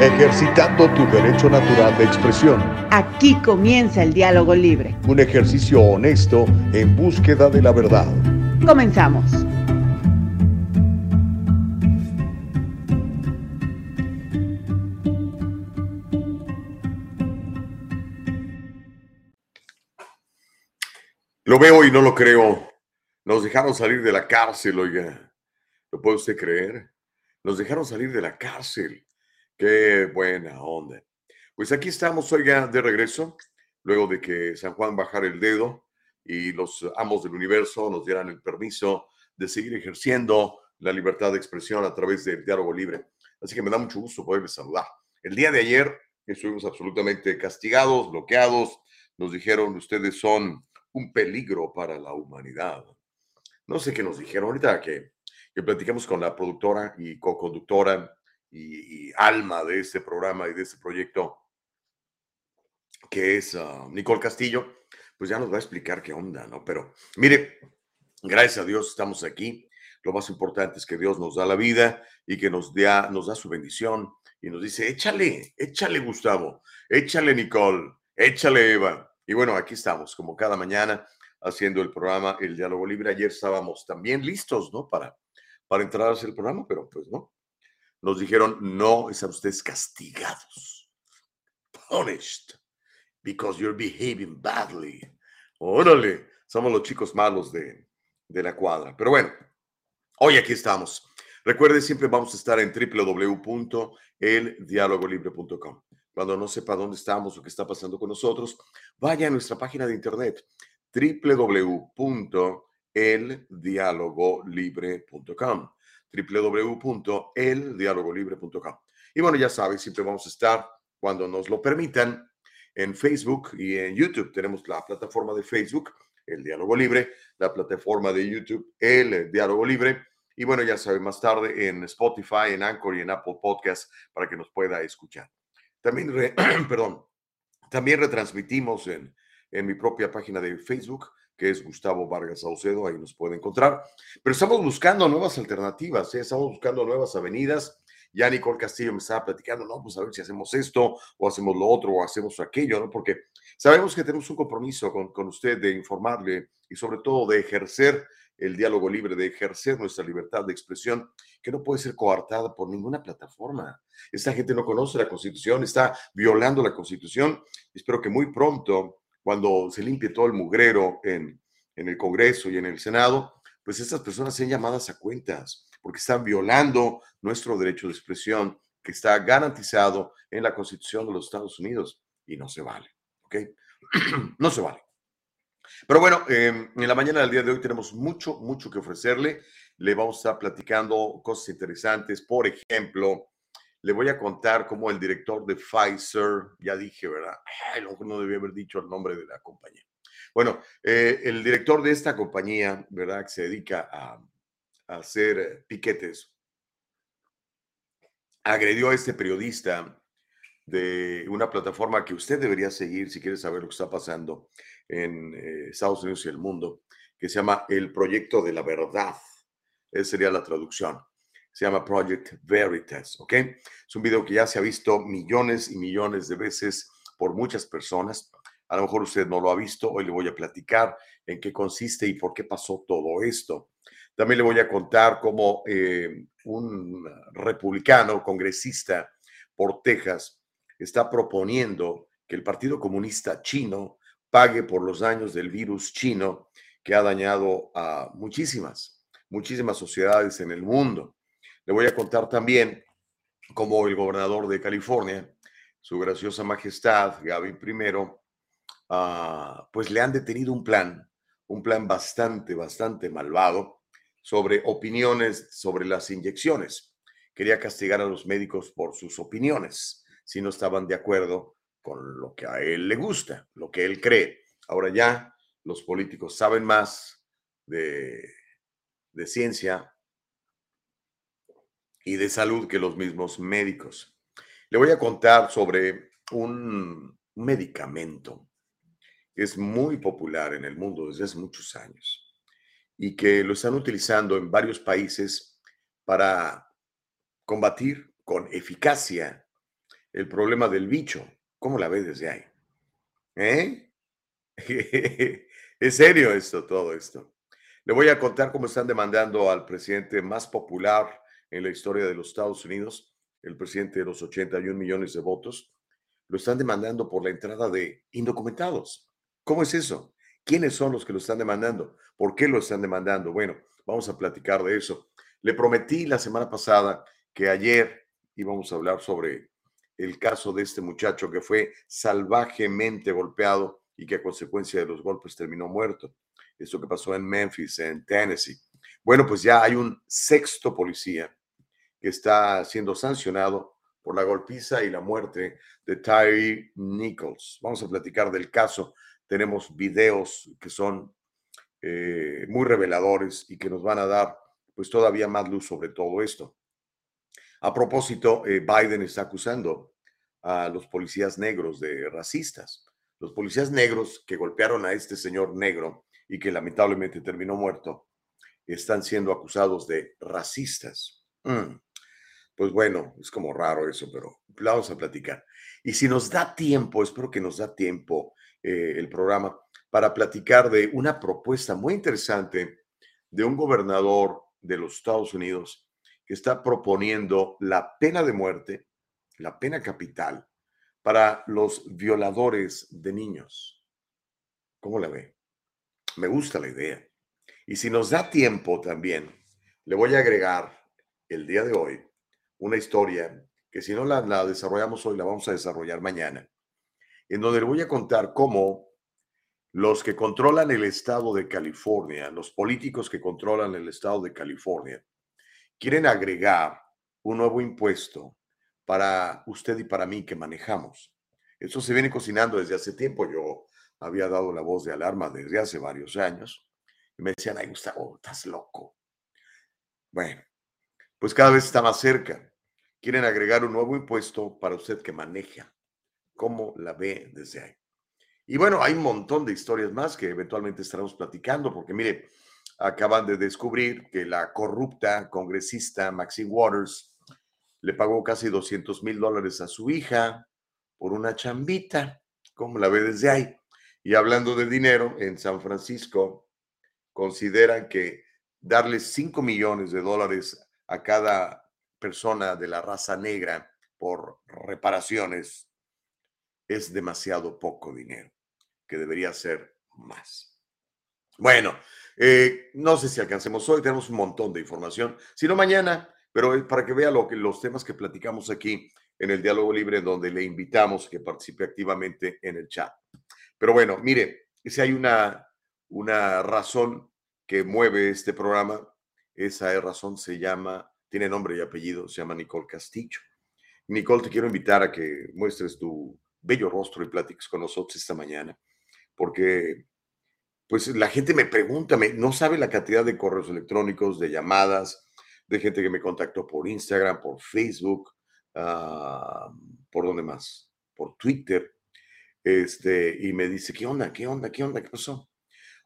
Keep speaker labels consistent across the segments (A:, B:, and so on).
A: ejercitando tu derecho natural de expresión.
B: Aquí comienza el diálogo libre.
A: Un ejercicio honesto en búsqueda de la verdad.
B: Comenzamos.
C: Lo veo y no lo creo. Nos dejaron salir de la cárcel, oiga. ¿Lo puede usted creer? Nos dejaron salir de la cárcel. Qué buena onda. Pues aquí estamos, oiga, de regreso, luego de que San Juan bajara el dedo y los amos del universo nos dieran el permiso de seguir ejerciendo la libertad de expresión a través del diálogo libre. Así que me da mucho gusto poderles saludar. El día de ayer estuvimos absolutamente castigados, bloqueados. Nos dijeron, ustedes son un peligro para la humanidad. No sé qué nos dijeron ahorita que, que platicamos con la productora y co-conductora y, alma de este programa y de este proyecto, que es ah, Nicole Castillo, pues ya nos va a explicar qué onda, ¿no? Pero mire, gracias a Dios estamos aquí. Lo más importante es que Dios nos da la vida y que nos da, nos da su bendición y nos dice, échale, échale Gustavo, échale Nicole, échale Eva. Y bueno, aquí estamos, como cada mañana, haciendo el programa El Diálogo Libre. Ayer estábamos también listos, ¿no? Para, para entrar a hacer el programa, pero pues no. Nos dijeron, no, están ustedes castigados. Punished. Because you're behaving badly. Órale, somos los chicos malos de, de la cuadra. Pero bueno, hoy aquí estamos. Recuerde, siempre vamos a estar en www.eldialogolibre.com. Cuando no sepa dónde estamos o qué está pasando con nosotros, vaya a nuestra página de internet www.eldialogolibre.com www.eldialogolibre.com Y bueno, ya sabes, siempre vamos a estar, cuando nos lo permitan, en Facebook y en YouTube. Tenemos la plataforma de Facebook, El Diálogo Libre, la plataforma de YouTube, El Diálogo Libre. Y bueno, ya saben, más tarde en Spotify, en Anchor y en Apple Podcast para que nos pueda escuchar. También, perdón, también retransmitimos en, en mi propia página de Facebook, que es Gustavo Vargas Saucedo, ahí nos puede encontrar. Pero estamos buscando nuevas alternativas, ¿eh? estamos buscando nuevas avenidas. Ya Nicole Castillo me estaba platicando, no, pues a ver si hacemos esto, o hacemos lo otro, o hacemos aquello, ¿no? Porque sabemos que tenemos un compromiso con, con usted de informarle y sobre todo de ejercer el diálogo libre, de ejercer nuestra libertad de expresión, que no puede ser coartada por ninguna plataforma. Esta gente no conoce la Constitución, está violando la Constitución. Espero que muy pronto, cuando se limpie todo el mugrero en, en el Congreso y en el Senado, pues estas personas sean llamadas a cuentas, porque están violando nuestro derecho de expresión que está garantizado en la Constitución de los Estados Unidos y no se vale, ¿ok? no se vale. Pero bueno, em, en la mañana del día de hoy tenemos mucho, mucho que ofrecerle. Le vamos a estar platicando cosas interesantes. Por ejemplo, le voy a contar cómo el director de Pfizer, ya dije, ¿verdad? Ay, no debía haber dicho el nombre de la compañía. Bueno, eh, el director de esta compañía, ¿verdad? Que se dedica a, hacer eh, piquetes, agredió a este periodista de una plataforma que usted debería seguir si quiere saber lo que está pasando en eh, Estados Unidos y el mundo, que se llama El Proyecto de la Verdad. Esa sería la traducción. Se llama Project Veritas, ¿ok? Es un video que ya se ha visto millones y millones de veces por muchas personas. A lo mejor usted no lo ha visto. Hoy le voy a platicar en qué consiste y por qué pasó todo esto. También le voy a contar cómo eh, un republicano congresista por Texas está proponiendo que el Partido Comunista Chino pague por los daños del virus chino que ha dañado a muchísimas, muchísimas sociedades en el mundo. Le voy a contar también cómo el gobernador de California, su graciosa majestad, Gavin I, ah, pues le han detenido un plan, un plan bastante, bastante malvado sobre opiniones sobre las inyecciones. Quería castigar a los médicos por sus opiniones si no estaban de acuerdo con lo que a él le gusta, lo que él cree. Ahora ya los políticos saben más de, de ciencia y de salud que los mismos médicos. Le voy a contar sobre un medicamento que es muy popular en el mundo desde hace muchos años y que lo están utilizando en varios países para combatir con eficacia el problema del bicho. ¿Cómo la ve desde ahí? ¿Eh? es serio esto, todo esto. Le voy a contar cómo están demandando al presidente más popular en la historia de los Estados Unidos, el presidente de los 81 millones de votos. Lo están demandando por la entrada de indocumentados. ¿Cómo es eso? ¿Quiénes son los que lo están demandando? ¿Por qué lo están demandando? Bueno, vamos a platicar de eso. Le prometí la semana pasada que ayer íbamos a hablar sobre el caso de este muchacho que fue salvajemente golpeado y que a consecuencia de los golpes terminó muerto. Esto que pasó en Memphis, en Tennessee. Bueno, pues ya hay un sexto policía que está siendo sancionado por la golpiza y la muerte de Tyree Nichols. Vamos a platicar del caso. Tenemos videos que son eh, muy reveladores y que nos van a dar pues todavía más luz sobre todo esto. A propósito, eh, Biden está acusando a los policías negros de racistas. Los policías negros que golpearon a este señor negro y que lamentablemente terminó muerto, están siendo acusados de racistas. Mm. Pues bueno, es como raro eso, pero vamos a platicar. Y si nos da tiempo, espero que nos da tiempo eh, el programa para platicar de una propuesta muy interesante de un gobernador de los Estados Unidos que está proponiendo la pena de muerte, la pena capital, para los violadores de niños. ¿Cómo la ve? Me gusta la idea. Y si nos da tiempo también, le voy a agregar el día de hoy una historia que si no la, la desarrollamos hoy, la vamos a desarrollar mañana, en donde le voy a contar cómo los que controlan el estado de California, los políticos que controlan el estado de California, quieren agregar un nuevo impuesto para usted y para mí que manejamos. Eso se viene cocinando desde hace tiempo. Yo había dado la voz de alarma desde hace varios años y me decían, ay Gustavo, estás loco. Bueno, pues cada vez está más cerca. Quieren agregar un nuevo impuesto para usted que maneja. ¿Cómo la ve desde ahí? Y bueno, hay un montón de historias más que eventualmente estaremos platicando, porque mire, acaban de descubrir que la corrupta congresista Maxine Waters le pagó casi 200 mil dólares a su hija por una chambita. ¿Cómo la ve desde ahí? Y hablando de dinero, en San Francisco consideran que darle 5 millones de dólares a cada persona de la raza negra por reparaciones es demasiado poco dinero que debería ser más. Bueno, eh, no sé si alcancemos hoy, tenemos un montón de información, sino mañana, pero para que vea lo que, los temas que platicamos aquí en el diálogo libre, donde le invitamos que participe activamente en el chat. Pero bueno, mire, si hay una, una razón que mueve este programa, esa razón se llama, tiene nombre y apellido, se llama Nicole Castillo. Nicole, te quiero invitar a que muestres tu bello rostro y platiques con nosotros esta mañana porque pues la gente me pregunta, me, no sabe la cantidad de correos electrónicos, de llamadas, de gente que me contactó por Instagram, por Facebook, ah, por dónde más, por Twitter, este, y me dice, ¿qué onda? ¿Qué onda? ¿Qué onda? ¿Qué pasó?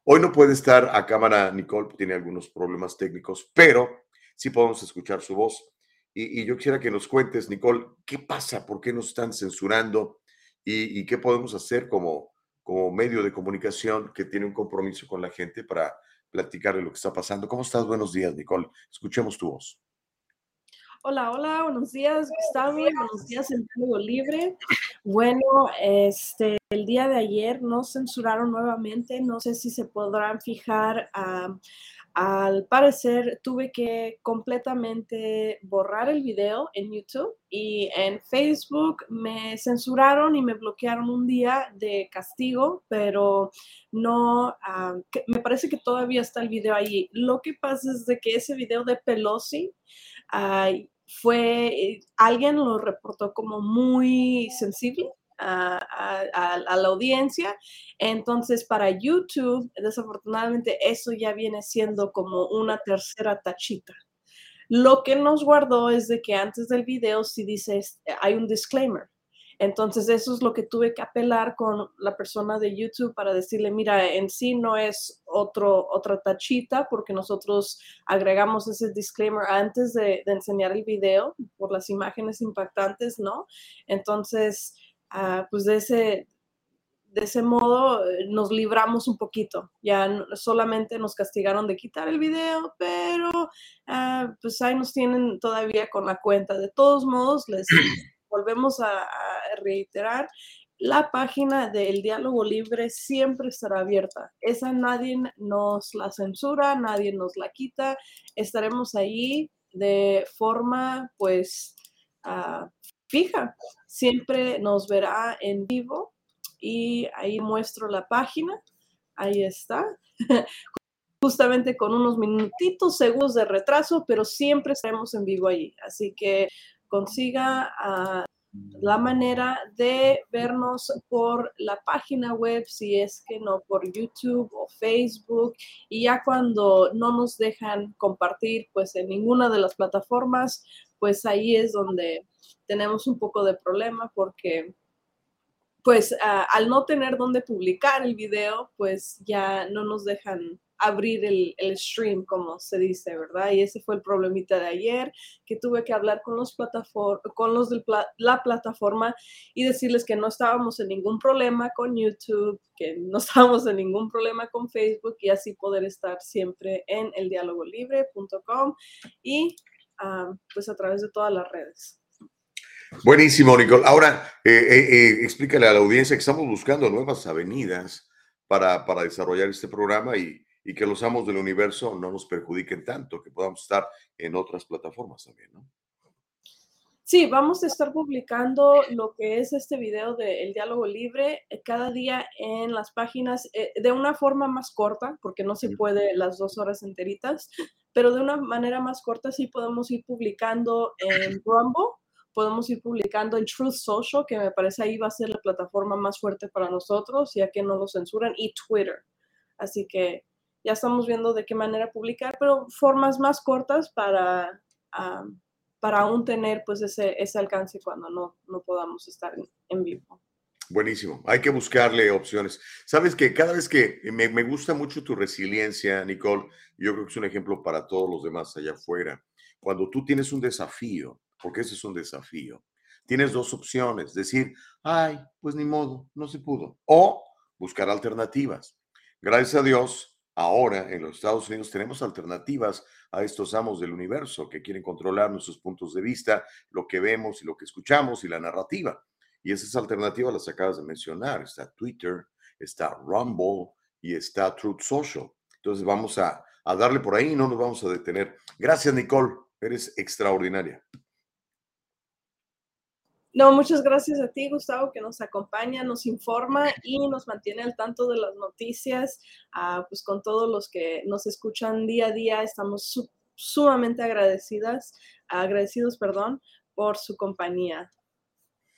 C: Hoy no puede estar a cámara Nicole, tiene algunos problemas técnicos, pero sí podemos escuchar su voz. Y, yo quisiera que nos cuentes, Nicole, ¿qué pasa? ¿Por qué nos están censurando? ¿Y, y qué podemos hacer como, como medio de comunicación que tiene un compromiso con la gente para platicar de lo que está pasando. ¿Cómo estás? Buenos días, Nicole. Escuchemos tu voz.
D: Hola, hola, buenos días, Gustavo, buenos días, en Juego Libre. Bueno, este, el día de ayer nos censuraron nuevamente, no sé si se podrán fijar al parecer tuve que completamente borrar el video en YouTube y en Facebook me censuraron y me bloquearon un día de castigo, pero no, me parece que todavía está el video ahí. Lo que pasa es de que ese video de Pelosi fue, eh, alguien lo reportó como muy sensible a, la audiencia. Entonces, para YouTube, desafortunadamente, eso ya viene siendo como una tercera tachita. Lo que nos guardó es de que antes del video si dice, hay un disclaimer. Entonces, eso es lo que tuve que apelar con la persona de YouTube para decirle, mira, en sí no es otro, otra tachita porque nosotros agregamos ese disclaimer antes de, enseñar el video por las imágenes impactantes, ¿no? Entonces, ah, pues de ese, de ese modo eh, nos libramos un poquito. Ya solamente nos castigaron de quitar el video, pero ah, pues ahí nos tienen todavía con la cuenta. De todos modos, les volvemos a, reiterar, la página del diálogo libre siempre estará abierta. Esa nadie nos la censura, nadie nos la quita. Estaremos ahí de forma, pues, ah, fija. Siempre nos verá en vivo y ahí muestro la página. Ahí está. Justamente con unos minutitos, segundos de retraso, pero siempre estaremos en vivo ahí. Así que consiga ah, la manera de vernos por la página web, si es que no por YouTube o Facebook. Y ya cuando no nos dejan compartir pues en ninguna de las plataformas, pues ahí es donde tenemos un poco de problema porque pues ah, al no tener dónde publicar el video, pues ya no nos dejan abrir el, stream, como se dice, ¿verdad? Y ese fue el problemita de ayer, que tuve que hablar con los, con los de la plataforma y decirles que no estábamos en ningún problema con YouTube, que no estábamos en ningún problema con Facebook y así poder estar siempre en el eldialogolibre.com y ah, pues a través de todas las redes.
C: Buenísimo, Nicole. Ahora, eh, eh, eh, explícale a la audiencia que estamos buscando nuevas avenidas para, para desarrollar este programa y, y, que los amos del universo no nos perjudiquen tanto, que podamos estar en otras plataformas también, ¿no?
D: Sí, vamos a estar publicando lo que es este video del diálogo libre cada día en las páginas de una forma más corta, porque no se puede las dos horas enteritas, pero de una manera más corta sí podemos ir publicando en Rumble podemos ir publicando en Truth Social, que me parece ahí va a ser la plataforma más fuerte para nosotros, ya que no lo censuran, y Twitter. Así que ya estamos viendo de qué manera publicar, pero formas más cortas para, para aún tener pues ese, ese alcance cuando no, no podamos estar en, vivo.
C: Buenísimo. Hay que buscarle opciones. Sabes que cada vez que me, me, gusta mucho tu resiliencia, Nicole, yo creo que es un ejemplo para todos los demás allá afuera. Cuando tú tienes un desafío, porque ese es un desafío. Tienes dos opciones, decir, ay, pues ni modo, no se pudo, o buscar alternativas. Gracias a Dios, ahora en los Estados Unidos tenemos alternativas a estos amos del universo que quieren controlar nuestros puntos de vista, lo que vemos y lo que escuchamos y la narrativa. Y esas alternativas las acabas de mencionar. Está Twitter, está Rumble y está Truth Social. Entonces vamos a, a darle por ahí y no nos vamos a detener. Gracias, Nicole. Eres extraordinaria.
D: No, muchas gracias a ti, Gustavo, que nos acompaña, nos informa y nos mantiene al tanto de las noticias. Ah, pues con todos los que nos escuchan día a día, estamos sumamente agradecidas, agradecidos, perdón, por su compañía.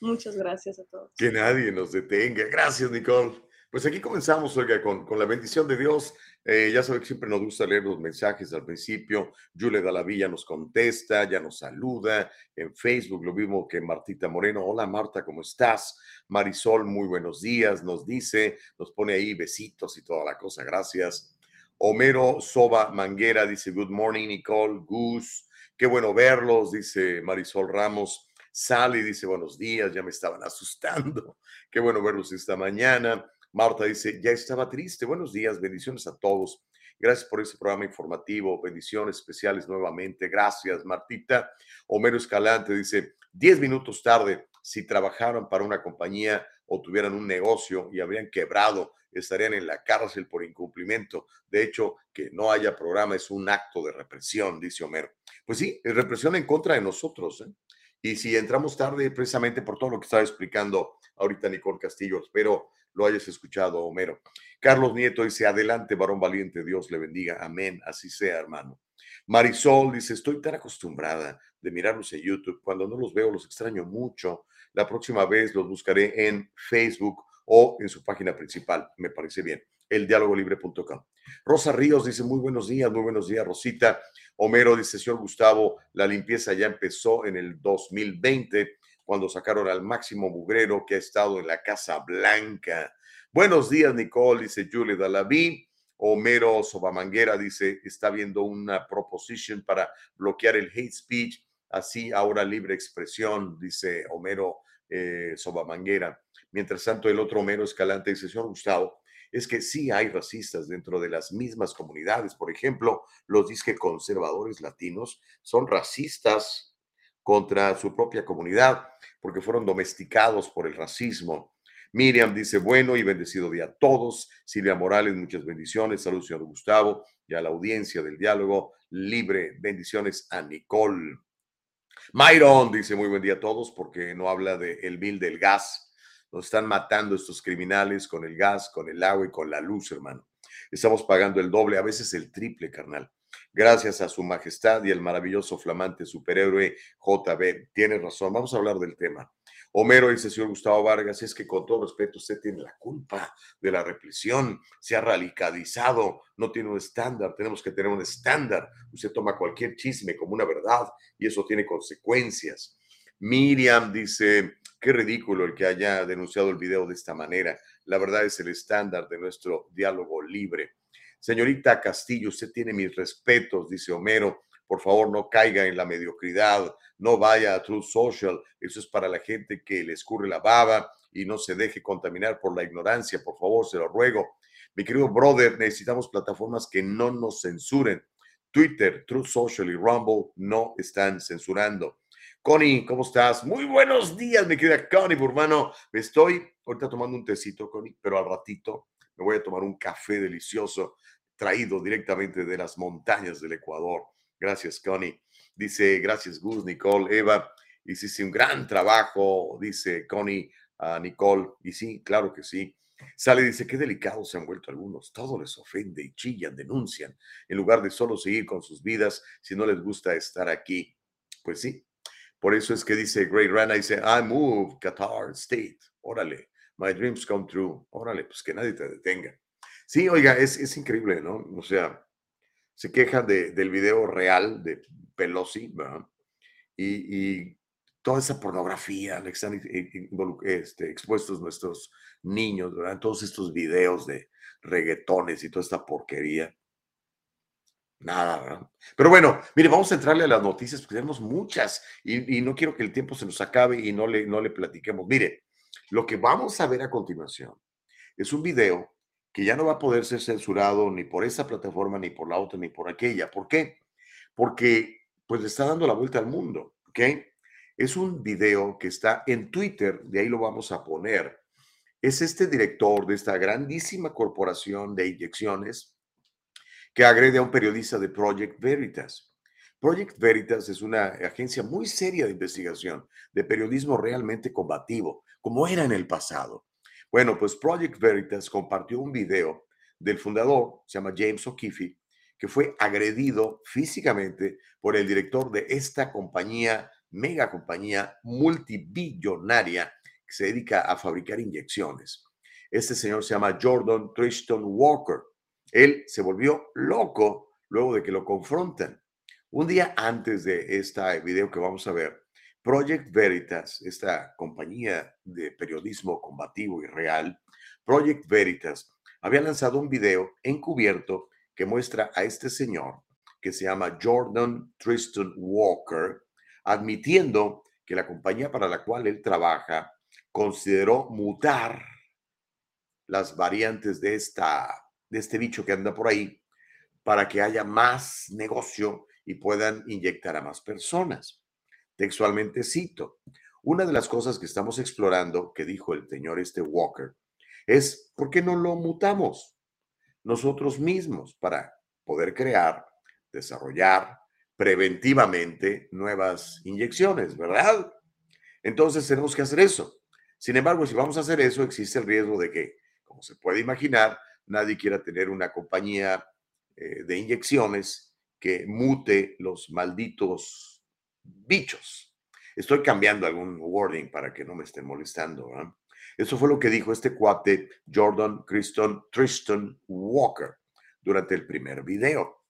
D: Muchas gracias a todos.
C: Que nadie nos detenga. Gracias, Nicole. Pues aquí comenzamos, oiga, con, con la bendición de Dios. Eh, ya sabe que siempre nos gusta leer los mensajes al principio. Yule Dalavilla nos contesta, ya nos saluda. En Facebook lo mismo que Martita Moreno. Hola Marta, ¿cómo estás? Marisol, muy buenos días, nos dice, nos pone ahí besitos y toda la cosa, gracias. Homero Soba Manguera dice, good morning Nicole, Gus, qué bueno verlos, dice Marisol Ramos. Sally dice, buenos días, ya me estaban asustando. Qué bueno verlos esta mañana. Marta dice, ya estaba triste. Buenos días, bendiciones a todos. Gracias por este programa informativo, bendiciones especiales nuevamente. Gracias, Martita. Homero Escalante dice, 10 minutos tarde, si trabajaran para una compañía o tuvieran un negocio y habrían quebrado, estarían en la cárcel por incumplimiento. De hecho, que no haya programa es un acto de represión, dice Homero. Pues sí, es represión en contra de nosotros. ¿eh? Y si entramos tarde, precisamente por todo lo que estaba explicando ahorita Nicole Castillo, espero lo hayas escuchado, Homero. Carlos Nieto dice, adelante, varón valiente, Dios le bendiga. Amén, así sea, hermano. Marisol dice, estoy tan acostumbrada de mirarlos en YouTube. Cuando no los veo, los extraño mucho. La próxima vez los buscaré en Facebook o en su página principal. Me parece bien. Eldialogolibre.com. Rosa Ríos dice, muy buenos días, muy buenos días, Rosita. Homero dice, señor Gustavo, la limpieza ya empezó en el 2020 cuando sacaron al máximo mugrero que ha estado en la Casa Blanca. Buenos días, Nicole, dice Julie Dalaví. Homero Sobamanguera dice, está viendo una proposition para bloquear el hate speech, así ahora libre expresión, dice Homero eh, Sobamanguera. Mientras tanto, el otro Homero Escalante dice, señor Gustavo, es que sí hay racistas dentro de las mismas comunidades. Por ejemplo, los disque conservadores latinos son racistas contra su propia comunidad porque fueron domesticados por el racismo. Miriam dice, bueno y bendecido día a todos. Silvia Morales, muchas bendiciones. Saludos, señor Gustavo, y a la audiencia del diálogo libre. Bendiciones a Nicole. Myron dice, muy buen día a todos, porque no habla del el bill del gas. Nos están matando estos criminales con el gas, con el agua y con la luz, hermano. Estamos pagando el doble, a veces el triple, carnal. Gracias a su majestad y el maravilloso flamante superhéroe JB. Tiene razón, vamos a hablar del tema. Homero dice, señor Gustavo Vargas, es que con todo respeto usted tiene la culpa de la represión, se ha radicalizado, no tiene un estándar, tenemos que tener un estándar. Usted toma cualquier chisme como una verdad y eso tiene consecuencias. Miriam dice, qué ridículo el que haya denunciado el video de esta manera. La verdad es el estándar de nuestro diálogo libre. Señorita Castillo, usted tiene mis respetos, dice Homero. Por favor, no caiga en la mediocridad, no vaya a Truth Social. Eso es para la gente que le escurre la baba y no se deje contaminar por la ignorancia. Por favor, se lo ruego. Mi querido brother, necesitamos plataformas que no nos censuren. Twitter, Truth Social y Rumble no están censurando. Connie, ¿cómo estás? Muy buenos días, mi querida Connie. Me estoy ahorita tomando un tecito, Connie, pero al ratito voy a tomar un café delicioso traído directamente de las montañas del Ecuador. Gracias, Connie. Dice, gracias, Gus, Nicole, Eva. Hiciste un gran trabajo, dice Connie a Nicole. Y sí, claro que sí. Sale dice, qué delicados se han vuelto algunos. Todo les ofende y chillan, denuncian, en lugar de solo seguir con sus vidas si no les gusta estar aquí. Pues sí, por eso es que dice Great Rana, dice, I move Qatar State. Órale, my dreams come true. Órale, pues que nadie te detenga. Sí, oiga, es, es increíble, ¿no? O sea, se queja de, del video real de Pelosi, ¿verdad? Y, toda esa pornografía la que están este, expuestos nuestros niños, ¿verdad? Todos estos videos de reggaetones y toda esta porquería. Nada, ¿verdad? Pero bueno, mire, vamos a entrarle a las noticias porque tenemos muchas y, no quiero que el tiempo se nos acabe y no le, no le platiquemos. Mire, lo que vamos a ver a continuación es un video que ya no va a poder ser censurado ni por esta plataforma, ni por la otra, ni por aquella. ¿Por qué? Porque pues le está dando la vuelta al mundo, ¿ok? Es un video que está en Twitter, de ahí lo vamos a poner. Es este director de esta grandísima corporación de inyecciones que agrede a un periodista de Project Veritas. Project Veritas es una agencia muy seria de investigación, de periodismo realmente combativo, como era en el pasado. Bueno, pues Project Veritas compartió un video del fundador, se llama James O'Keefe, que fue agredido físicamente por el director de esta compañía, mega compañía multibillonaria que se dedica a fabricar inyecciones. Este señor se llama Jordan Tristan Walker. Él se volvió loco luego de que lo confrontan. Un día antes de este video que vamos a ver, Project Veritas, esta compañía de periodismo combativo y real, Project Veritas, había lanzado un video encubierto que muestra a este señor que se llama Jordan Tristan Walker, admitiendo que la compañía para la cual él trabaja consideró mutar las variantes de esta de este bicho que anda por ahí para que haya más negocio y puedan inyectar a más personas. Textualmente cito, una de las cosas que estamos explorando, que dijo el señor este Walker, es por qué no lo mutamos nosotros mismos para poder crear, desarrollar preventivamente nuevas inyecciones, ¿verdad? Entonces tenemos que hacer eso. Sin embargo, si vamos a hacer eso, existe el riesgo de que, como se puede imaginar, nadie quiera tener una compañía eh, de inyecciones que mute los malditos bichos. Estoy cambiando algún wording para que no me estén molestando. Eso fue lo que dijo este cuate Jordan Christon, Tristan Walker durante el primer video.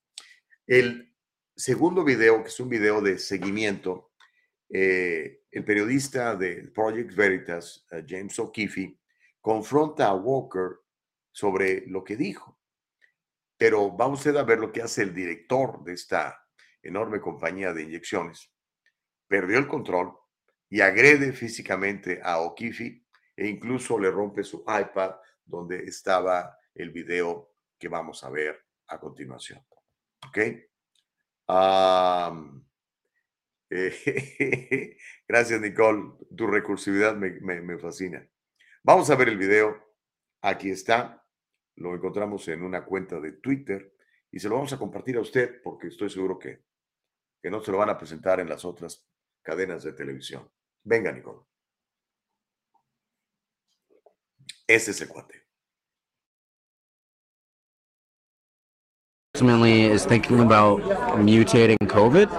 C: El segundo video, que es un video de seguimiento, eh, el periodista de Project Veritas, eh, James O'Keefe, confronta a Walker sobre lo que dijo. Pero va usted a ver lo que hace el director de esta enorme compañía de inyecciones. Perdió el control y agrede físicamente a Okifi e incluso le rompe su iPad donde estaba el video que vamos a ver a continuación. ¿Ok? Eh, gracias, Nicole. Tu recursividad me fascina. Vamos a ver el video. Aquí está. Lo encontramos en una cuenta de Twitter y se lo vamos a compartir a usted porque estoy seguro que, que no se lo van a presentar en las otras cadenas de televisión. Venga, Nicole. Ese es el cuate.
E: Ultimately is thinking about mutating COVID.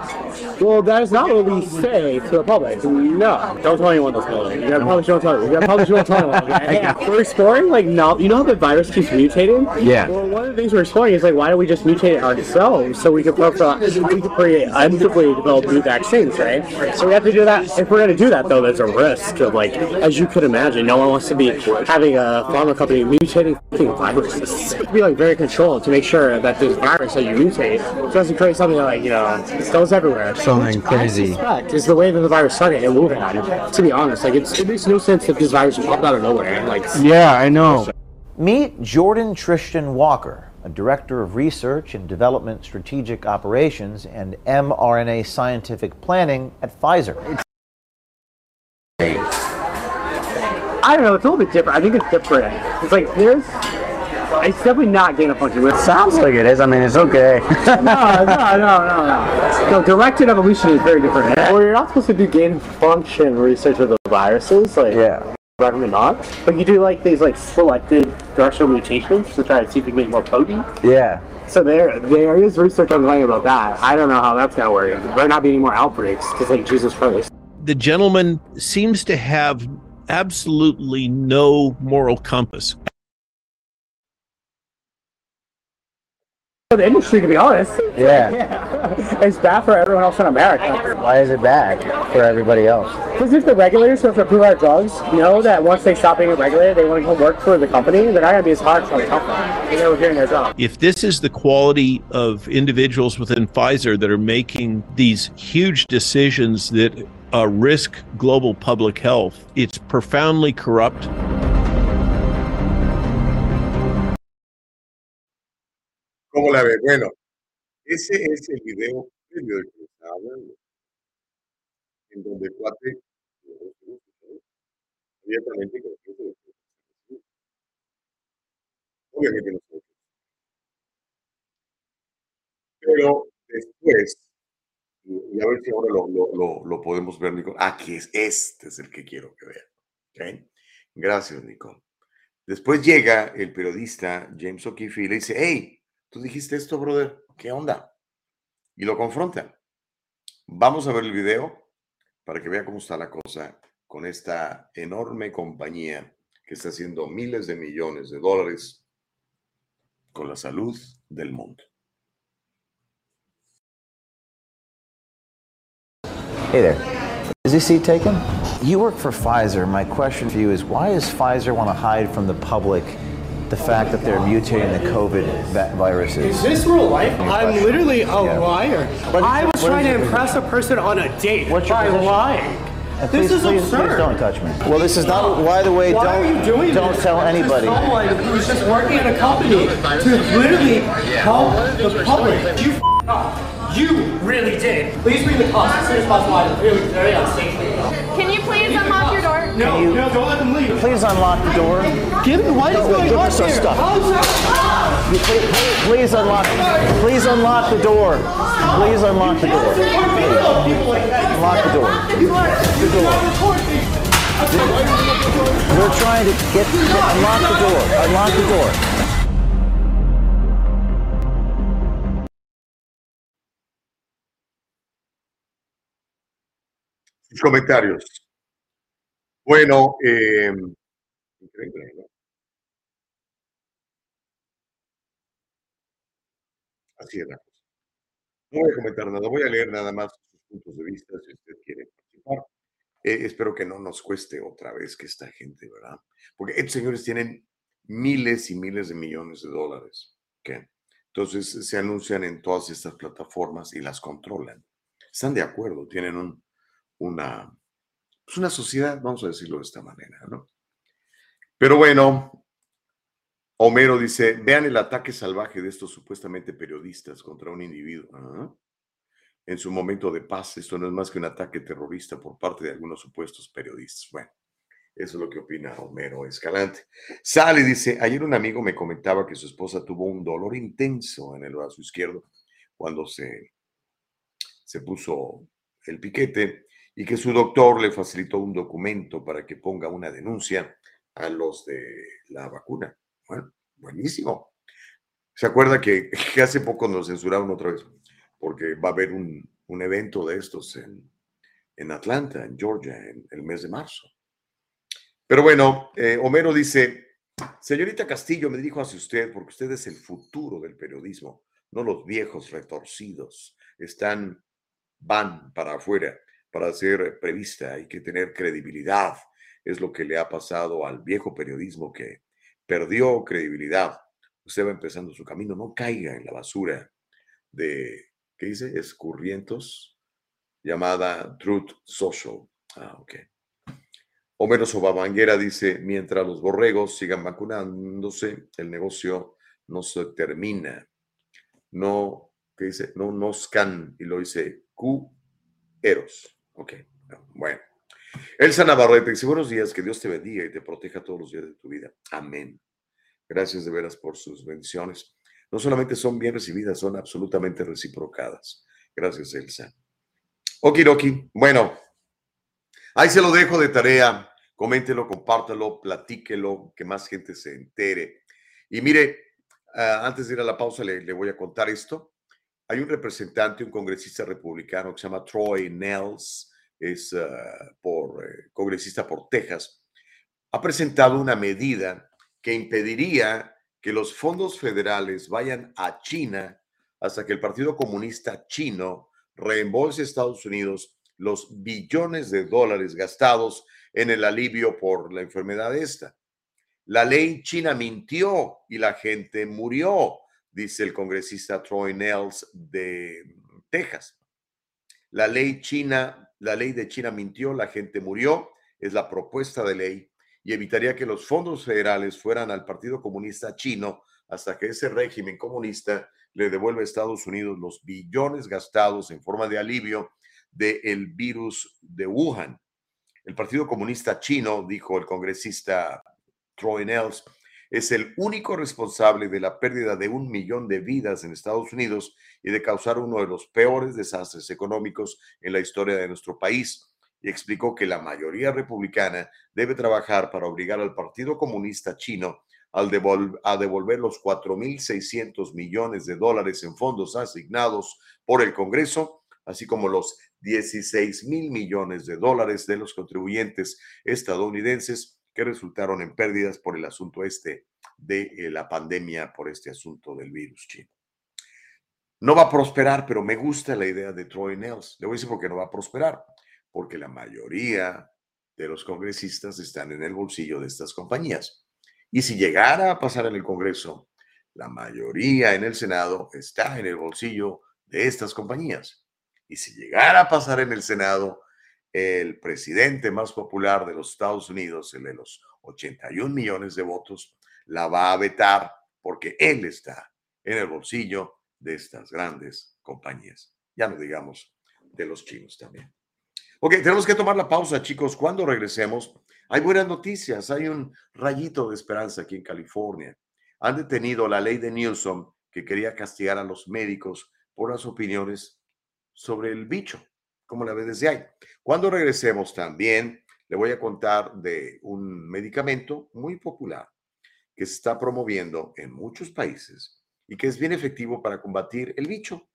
F: Well, that is not what we say to the public. No, don't tell anyone this building. You gotta probably don't tell anyone. You gotta probably don't tell anyone. Okay? We're exploring like no, you know how the virus keeps mutating.
E: Yeah.
F: Well, one of the things we're exploring is like why don't we just mutate it ourselves so we can profile, we can create undeveloped develop new vaccines, right? So we have to do that. If we're gonna do that though, there's a risk of like, as you could imagine, no one wants to be having a pharma company mutating fucking viruses. You have to be like very controlled to make sure that this virus that you mutate doesn't create something like you know it goes everywhere.
E: Something crazy.
F: Suspect is the way that the virus started in Wuhan. To be honest, like it's, it makes no sense if this virus popped out of nowhere. Like
E: Yeah, I know.
G: Meet Jordan Tristan Walker, a director of research and development strategic operations and mRNA scientific planning at Pfizer.
F: I don't know, it's a little bit different. I think it's different. It's like there's. It's definitely not gain of function. With
E: Sounds like it is. I mean, it's okay.
F: no, no, no, no, no. No, directed evolution is very different. Well, you're not supposed to do gain of function research with the viruses, like
E: yeah.
F: recommend not. But you do like these like selected directional mutations to try to see if you can make more potent.
E: Yeah.
F: So there, there is research ongoing about that. I don't know how that's gonna work. There might not be any more outbreaks because like Jesus Christ.
H: the gentleman seems to have absolutely no moral compass.
F: For the industry, to be honest,
E: Yeah.
F: yeah, it's bad for everyone else in America.
E: Why is it bad for everybody else?
F: Because if the regulators who have to approve our drugs know that once they stop being regulated, they want to go work for the company, they're not gonna be as hard for the company. They were doing their job.
H: If this is the quality of individuals within Pfizer that are making these huge decisions that uh, risk global public health, it's profoundly corrupt.
C: ¿Cómo la ve? Bueno, ese es el video previo del que estaba hablando, en donde cuate de que. Obviamente no se. Pero después, y a ver si ahora lo, lo, podemos ver, Nicole. Aquí es, este es el que quiero que vean. ¿ok? Gracias, Nicole. Después llega el periodista James O'Keefe y le dice, hey, tú dijiste esto, brother, ¿qué onda? Y lo confronta. Vamos a ver el video para que vea cómo está la cosa con esta enorme compañía que está haciendo miles de millones de dólares con la salud del mundo.
G: Hey there. Is this seat taken? You work for Pfizer. My question for you is why does Pfizer want to hide from the public the fact that they're mutating the COVID va- viruses?
F: Is this real life? I'm literally a
G: Yeah.
F: liar. I was trying to impress a person on a date
G: What's your
F: by
G: position?
F: lying.
G: And
F: This is
G: please,
F: absurd.
G: Please don't touch me. Well, this is not. By the way,
F: Why
G: don't
F: are you doing
G: don't
F: this?
G: tell
F: This
G: anybody.
F: someone who's just working at a company to literally help the public. You f- up. You really did. Please bring the cops as soon as possible. I'm really very unsafe.
I: Can you please unlock your door?
F: No, no, don't let them leave.
G: Please unlock the door.
F: Give me what is
G: No,
F: going on
G: us our
F: here?
G: stuff. You Please, please, please unlock. Please unlock the door. Please unlock the door. Unlock the door. The door. We're trying to get, get unlock the door. Unlock the door.
C: Sus comentarios. Bueno, eh, increíble, ¿no? Así es la cosa. No voy a comentar nada, voy a leer nada más sus puntos de vista si usted quiere participar. Eh, espero que no nos cueste otra vez que esta gente, ¿verdad? Porque estos señores tienen miles y miles de millones de dólares. ¿ok? Entonces se anuncian en todas estas plataformas y las controlan. Están de acuerdo, tienen un, una, pues una sociedad, vamos a decirlo de esta manera, ¿no? Pero bueno, Homero dice, vean el ataque salvaje de estos supuestamente periodistas contra un individuo. Ah, En su momento de paz, esto no es más que un ataque terrorista por parte de algunos supuestos periodistas. Bueno, eso es lo que opina Homero Escalante. Sale dice, ayer un amigo me comentaba que su esposa tuvo un dolor intenso en el brazo izquierdo cuando se, se puso el piquete y que su doctor le facilitó un documento para que ponga una denuncia a los de la vacuna. Bueno, buenísimo. ¿Se acuerda que, hace poco nos censuraron otra vez? Porque va a haber un, un evento de estos en, en Atlanta, en Georgia, en el mes de marzo. Pero bueno, eh, Homero dice, señorita Castillo, me dijo hacia usted, porque usted es el futuro del periodismo, no los viejos retorcidos. Están, van para afuera para ser prevista, hay que tener credibilidad. Es lo que le ha pasado al viejo periodismo que perdió credibilidad. Usted va empezando su camino, no caiga en la basura de, ¿qué dice? Escurrientos, llamada Truth Social. Ah, ok. Homero Sobabanguera dice, mientras los borregos sigan vacunándose, el negocio no se termina. No, ¿qué dice? No nos can, y lo dice Q Eros. Ok, bueno. Elsa Navarrete dice, buenos días, que Dios te bendiga y te proteja todos los días de tu vida. Amén. Gracias de veras por sus bendiciones. No solamente son bien recibidas, son absolutamente reciprocadas. Gracias, Elsa. Okidoki. Bueno, ahí se lo dejo de tarea. Coméntelo, compártelo, platíquelo, que más gente se entere. Y mire, uh, antes de ir a la pausa, le voy a contar esto. Hay un representante, un congresista republicano que se llama Troy Nels, es uh, por, eh, congresista por Texas, ha presentado una medida que impediría que los fondos federales vayan a China hasta que el Partido Comunista Chino reembolse a Estados Unidos los billones de dólares gastados en el alivio por la enfermedad esta. La ley china mintió y la gente murió, dice el congresista Troy Nels de Texas. La ley china, la ley de China mintió, la gente murió, es la propuesta de ley y evitaría que los fondos federales fueran al Partido Comunista Chino hasta que ese régimen comunista le devuelva a Estados Unidos los billones gastados en forma de alivio del virus de Wuhan. El Partido Comunista Chino, dijo el congresista Troy Nels, es el único responsable de la pérdida de un millón de vidas en Estados Unidos y de causar uno de los peores desastres económicos en la historia de nuestro país. Y explicó que la mayoría republicana debe trabajar para obligar al Partido Comunista Chino a devolver los 4.600 millones de dólares en fondos asignados por el Congreso, así como los 16 mil millones de dólares de los contribuyentes estadounidenses que resultaron en pérdidas por el asunto este de eh, la pandemia, por este asunto del virus chino. No va a prosperar, pero me gusta la idea de Troy Nels. Le voy a decir por qué no va a prosperar. Porque la mayoría de los congresistas están en el bolsillo de estas compañías. Y si llegara a pasar en el Congreso, la mayoría en el Senado está en el bolsillo de estas compañías. Y si llegara a pasar en el Senado, el presidente más popular de los Estados Unidos, el de los 81 millones de votos, la va a vetar porque él está en el bolsillo de estas grandes compañías. Ya no digamos de los chinos también. Ok, tenemos que tomar la pausa, chicos. Cuando regresemos, hay buenas noticias. Hay un rayito de esperanza aquí en California. Han detenido la ley de Newsom que quería castigar a los médicos por las opiniones sobre el bicho, como la ve desde ahí. Cuando regresemos también, le voy a contar de un medicamento muy popular que se está promoviendo en muchos países y que es bien efectivo para combatir el bicho.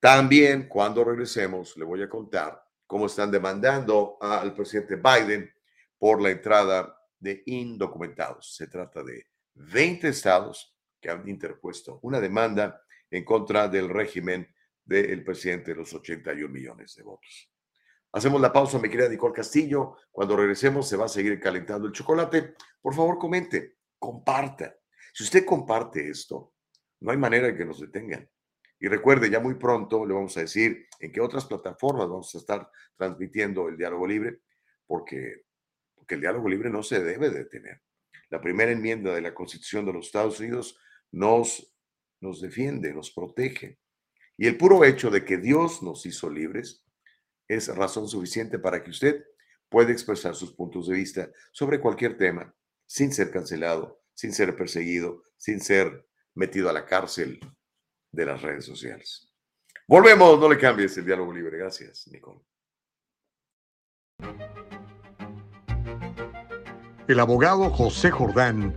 C: También cuando regresemos, le voy a contar cómo están demandando al presidente Biden por la entrada de indocumentados. Se trata de 20 estados que han interpuesto una demanda en contra del régimen del presidente de los 81 millones de votos. Hacemos la pausa, mi querida Nicole Castillo. Cuando regresemos se va a seguir calentando el chocolate. Por favor, comente, comparta. Si usted comparte esto, No hay manera de que nos detengan. Y recuerde, ya muy pronto le vamos a decir en qué otras plataformas vamos a estar transmitiendo el diálogo libre, porque, porque el diálogo libre no se debe detener. La primera enmienda de la Constitución de los Estados Unidos nos, nos defiende, nos protege. Y el puro hecho de que Dios nos hizo libres es razón suficiente para que usted pueda expresar sus puntos de vista sobre cualquier tema sin ser cancelado, sin ser perseguido, sin ser metido a la cárcel de las redes sociales. Volvemos, no le cambies el diálogo libre. Gracias, Nicole.
A: El abogado José Jordán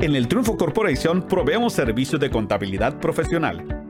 J: En el Triunfo Corporation proveemos servicios de contabilidad profesional.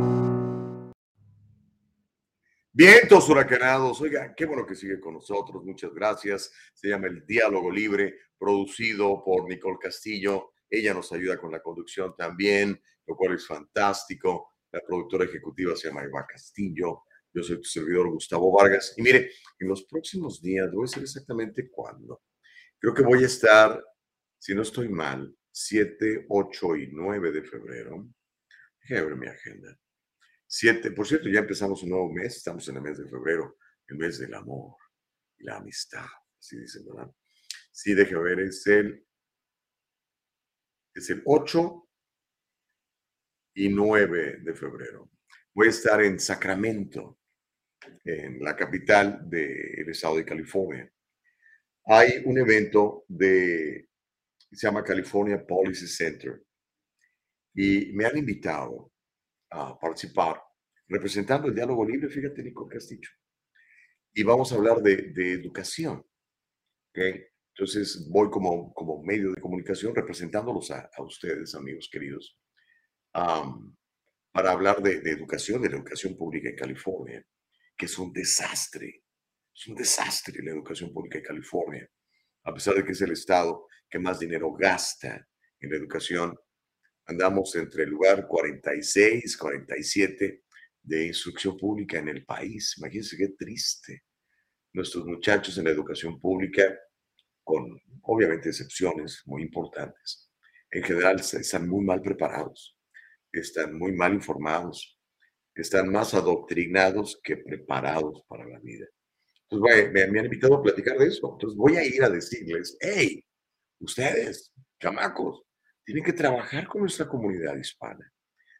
C: Vientos huracanados, oiga, qué bueno que sigue con nosotros, muchas gracias. Se llama El Diálogo Libre, producido por Nicole Castillo. Ella nos ayuda con la conducción también, lo cual es fantástico. La productora ejecutiva se llama Eva Castillo. Yo soy tu servidor Gustavo Vargas. Y mire, en los próximos días, voy a decir exactamente cuándo. Creo que voy a estar, si no estoy mal, 7, 8 y 9 de febrero. Déjame ver mi agenda. 7, por cierto, ya empezamos un nuevo mes, estamos en el mes de febrero, el mes del amor y la amistad, así dicen, ¿verdad? Sí, déjame ver, es el, es el 8 y 9 de febrero. Voy a estar en Sacramento, en la capital del estado de California. Hay un evento de, se llama California Policy Center y me han invitado a participar representando el diálogo libre, fíjate, Nico Castillo. Y vamos a hablar de, educación. Entonces voy como, como medio de comunicación representándolos a, ustedes, amigos queridos, para hablar de, de, educación, de la educación pública en California, que es un desastre. Es un desastre la educación pública en California. A pesar de que es el estado que más dinero gasta en la educación, andamos entre el lugar 46, 47 de instrucción pública en el país. Imagínense qué triste. Nuestros muchachos en la educación pública, con obviamente excepciones muy importantes, en general están muy mal preparados, están muy mal informados, están más adoctrinados que preparados para la vida. Entonces, me, han invitado a platicar de eso. Entonces, voy a ir a decirles, hey, ustedes, chamacos, tienen que trabajar con nuestra comunidad hispana,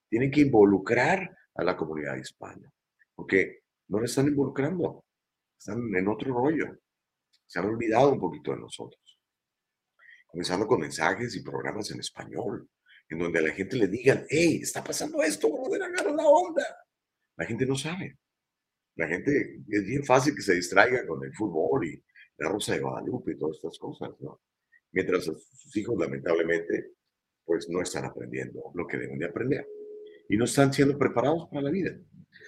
C: tienen que involucrar a la comunidad hispana, porque no le están involucrando, están en otro rollo, se han olvidado un poquito de nosotros. Comenzando con mensajes y programas en español, en donde a la gente le digan, hey, está pasando esto, brother, agarra la onda. La gente no sabe. La gente, es bien fácil que se distraiga con el fútbol y la Rosa de Guadalupe y todas estas cosas, ¿no? Mientras sus hijos, lamentablemente, pues no están aprendiendo lo que deben de aprender y no están siendo preparados para la vida.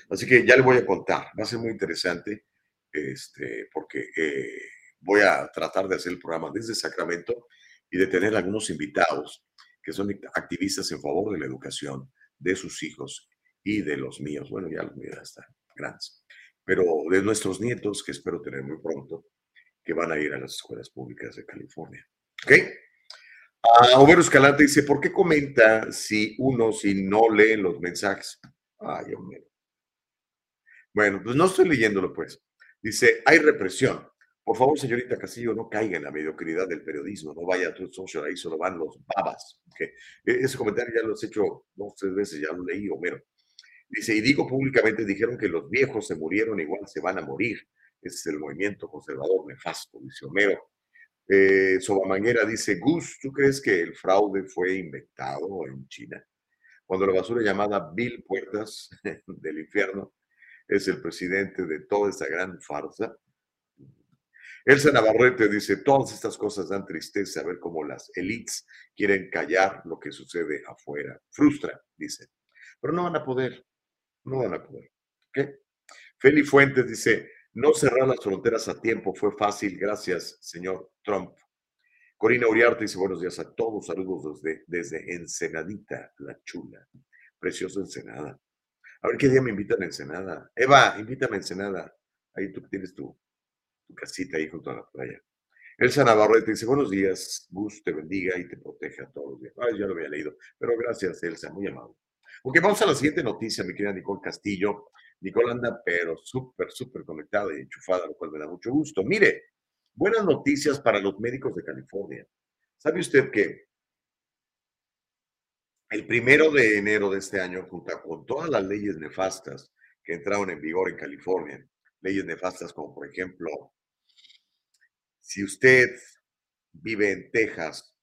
C: Así que ya le voy a contar, va a ser muy interesante, este, porque eh, voy a tratar de hacer el programa desde Sacramento y de tener algunos invitados que son activistas en favor de la educación de sus hijos y de los míos. Bueno, ya los míos están grandes. Pero de nuestros nietos, que espero tener muy pronto, que van a ir a las escuelas públicas de California. ¿Ok? Ah, Homero Escalante dice, ¿por qué comenta si uno si no lee los mensajes? Ay, Homero. Bueno, pues no estoy leyéndolo, pues. Dice, hay represión. Por favor, señorita Castillo, no caiga en la mediocridad del periodismo, no vaya a tu social, ahí solo van los babas. Okay. E-, ese comentario ya lo he hecho dos, tres veces, ya lo leí, Homero. Dice, y digo públicamente, dijeron que los viejos se murieron, igual se van a morir. Ese es el movimiento conservador nefasto, dice Homero. Eh, dice, Gus, ¿tú crees que el fraude fue inventado en China? Cuando la basura llamada Bill Puertas del infierno es el presidente de toda esta gran farsa. Elsa Navarrete dice, todas estas cosas dan tristeza ver cómo las elites quieren callar lo que sucede afuera. Frustra, dice. Pero no van a poder, no van a poder. ¿Qué? Feli Fuentes dice, no cerrar las fronteras a tiempo fue fácil, gracias, señor Trump. Corina Uriarte dice, buenos días a todos, saludos desde, desde Ensenadita, la chula. Preciosa Ensenada. A ver qué día me invitan a Ensenada. Eva, invítame a Ensenada. Ahí tú tienes tu, casita ahí junto a la playa. Elsa Navarrete dice, buenos días, Gus te bendiga y te proteja todos los días. Ay, ya lo había leído, pero gracias, Elsa, muy amable. Ok, vamos a la siguiente noticia, mi querida Nicole Castillo. Nicole anda, pero súper, súper conectada y enchufada, lo cual me da mucho gusto. Mire, buenas noticias para los médicos de California. ¿Sabe usted que el primero de enero de este año, junto con todas las leyes nefastas que entraron en vigor en California, leyes nefastas como por ejemplo, si usted vive en Texas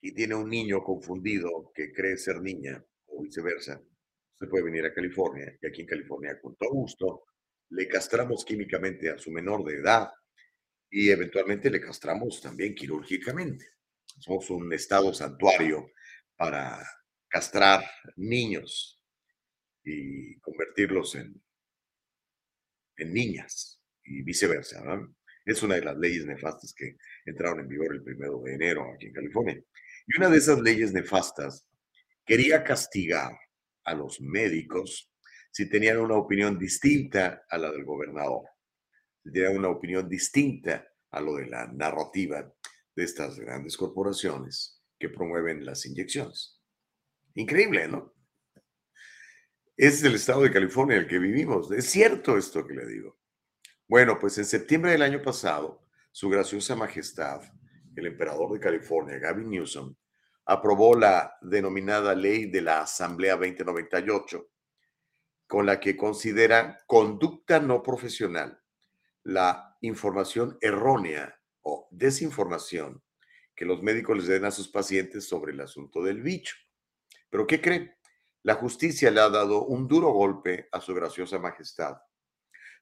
C: y tiene un niño confundido que cree ser niña o viceversa, usted puede venir a California y aquí en California con todo gusto le castramos químicamente a su menor de edad y eventualmente le castramos también quirúrgicamente. Somos un estado santuario para castrar niños y convertirlos en, en niñas y viceversa. Es una de las leyes nefastas que entraron en vigor el primero de enero aquí en California. Y una de esas leyes nefastas quería castigar a los médicos si tenían una opinión distinta a la del gobernador, si tenían una opinión distinta a lo de la narrativa de estas grandes corporaciones que promueven las inyecciones. Increíble, ¿no? Es el estado de California en el que vivimos. Es cierto esto que le digo. Bueno, pues en septiembre del año pasado, su graciosa majestad, el emperador de California, Gavin Newsom, aprobó la denominada ley de la Asamblea 2098, con la que considera conducta no profesional la información errónea o desinformación que los médicos les den a sus pacientes sobre el asunto del bicho. Pero ¿qué creen? La justicia le ha dado un duro golpe a su graciosa majestad.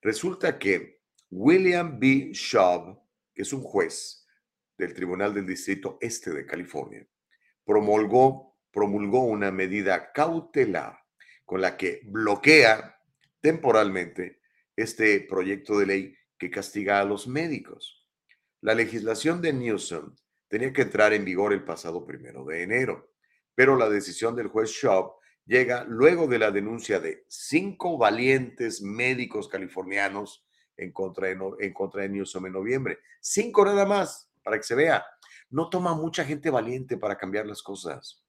C: Resulta que William B. Schaub, que es un juez del Tribunal del Distrito Este de California, promulgó, promulgó una medida cautelar con la que bloquea temporalmente este proyecto de ley que castiga a los médicos. La legislación de Newsom tenía que entrar en vigor el pasado primero de enero pero la decisión del juez Schaub llega luego de la denuncia de cinco valientes médicos californianos en contra de, en contra de Newsom en noviembre. Cinco nada más, para que se vea. No toma mucha gente valiente para cambiar las cosas.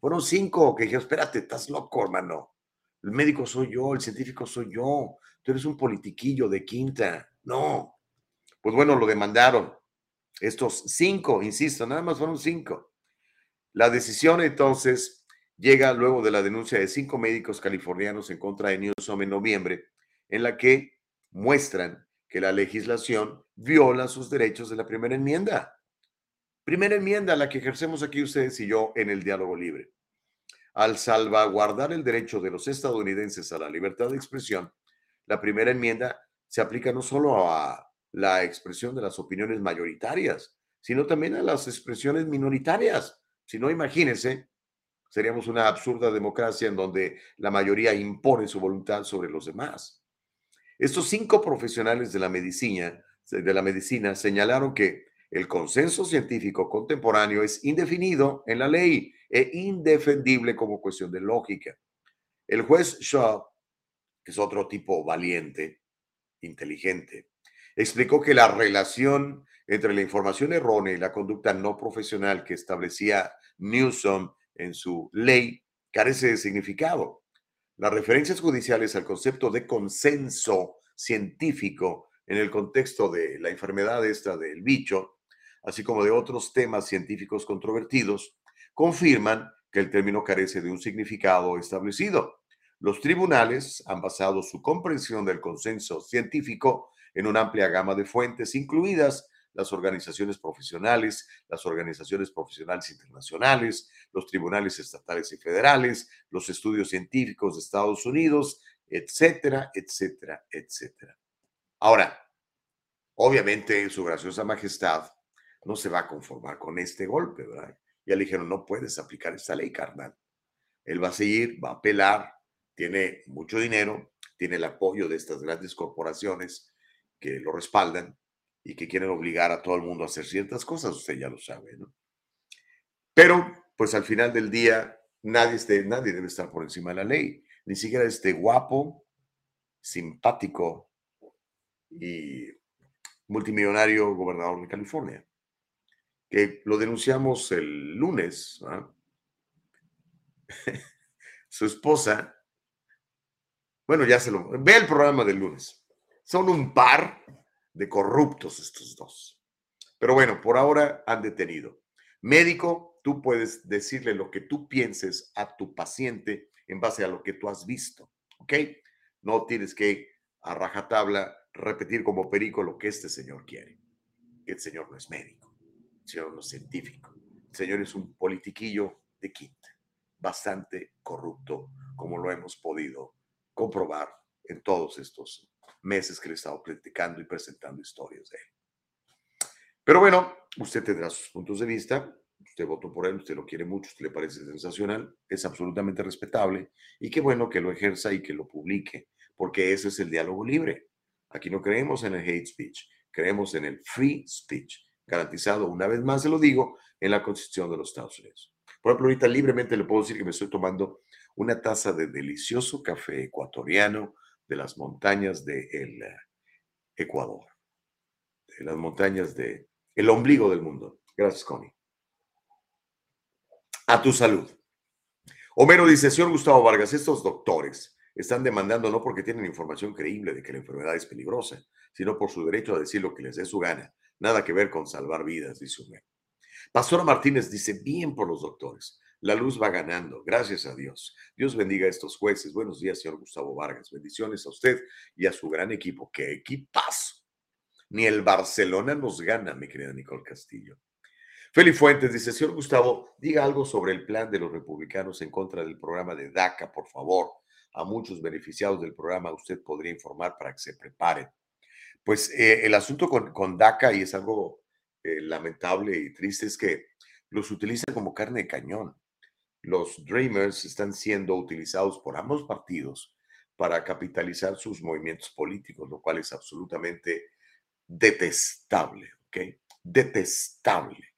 C: Fueron cinco que dijeron, espérate, estás loco, hermano. El médico soy yo, el científico soy yo. Tú eres un politiquillo de quinta. No. Pues bueno, lo demandaron. Estos cinco, insisto, nada más fueron cinco. La decisión entonces llega luego de la denuncia de cinco médicos californianos en contra de Newsom en noviembre, en la que muestran que la legislación viola sus derechos de la primera enmienda. Primera enmienda, la que ejercemos aquí ustedes y yo en el diálogo libre. Al salvaguardar el derecho de los estadounidenses a la libertad de expresión, la primera enmienda se aplica no solo a la expresión de las opiniones mayoritarias, sino también a las expresiones minoritarias. Si no, imagínense, seríamos una absurda democracia en donde la mayoría impone su voluntad sobre los demás. Estos cinco profesionales de la medicina, de la medicina señalaron que el consenso científico contemporáneo es indefinido en la ley e indefendible como cuestión de lógica. El juez Shaw, que es otro tipo valiente, inteligente, explicó que la relación entre la información errónea y la conducta no profesional que establecía Newsom en su ley carece de significado. Las referencias judiciales al concepto de consenso científico en el contexto de la enfermedad esta del bicho, así como de otros temas científicos controvertidos, confirman que el término carece de un significado establecido. Los tribunales han basado su comprensión del consenso científico en una amplia gama de fuentes, incluidas las organizaciones profesionales, las organizaciones profesionales internacionales, los tribunales estatales y federales, los estudios científicos de Estados Unidos, etcétera, etcétera, etcétera. Ahora, obviamente su graciosa majestad no se va a conformar con este golpe, ¿verdad? Ya le dijeron, no puedes aplicar esta ley, carnal. Él va a seguir, va a apelar, tiene mucho dinero, tiene el apoyo de estas grandes corporaciones que lo respaldan y que quieren obligar a todo el mundo a hacer ciertas cosas, usted ya lo sabe, ¿no? Pero, pues al final del día, nadie, nadie debe estar por encima de la ley, ni siquiera este guapo, simpático y multimillonario gobernador de California, que lo denunciamos el lunes. Su esposa, bueno, ya se lo... Ve el programa del lunes. Son un par de corruptos estos dos. Pero bueno, por ahora han detenido. Médico, tú puedes decirle lo que tú pienses a tu paciente en base a lo que tú has visto, ¿ok? No tienes que a rajatabla repetir como perico lo que este señor quiere. El señor no es médico, el señor no es científico, el señor es un politiquillo de quinta, bastante corrupto, como lo hemos podido comprobar en todos estos meses que le he estado platicando y presentando historias de él. Pero bueno, usted tendrá sus puntos de vista, usted votó por él, usted lo quiere mucho, usted le parece sensacional, es absolutamente respetable y qué bueno que lo ejerza y que lo publique, porque ese es el diálogo libre. Aquí no creemos en el hate speech, creemos en el free speech, garantizado, una vez más se lo digo, en la Constitución de los Estados Unidos. Por ejemplo, ahorita libremente le puedo decir que me estoy tomando una taza de delicioso café ecuatoriano de las montañas del de Ecuador, de las montañas de el ombligo del mundo. Gracias, Connie. A tu salud. Homero dice, señor Gustavo Vargas, estos doctores están demandando no porque tienen información creíble de que la enfermedad es peligrosa, sino por su derecho a decir lo que les dé su gana. Nada que ver con salvar vidas, dice Homero. Pastora Martínez dice, bien por los doctores. La luz va ganando, gracias a Dios. Dios bendiga a estos jueces. Buenos días, señor Gustavo Vargas. Bendiciones a usted y a su gran equipo. ¡Qué equipazo! Ni el Barcelona nos gana, mi querida Nicole Castillo. Feli Fuentes dice, señor Gustavo, diga algo sobre el plan de los republicanos en contra del programa de DACA, por favor. A muchos beneficiados del programa usted podría informar para que se preparen. Pues eh, el asunto con, con, DACA, y es algo eh, lamentable y triste, es que los utilizan como carne de cañón los Dreamers están siendo utilizados por ambos partidos para capitalizar sus movimientos políticos, lo cual es absolutamente detestable, ¿ok? Detestable.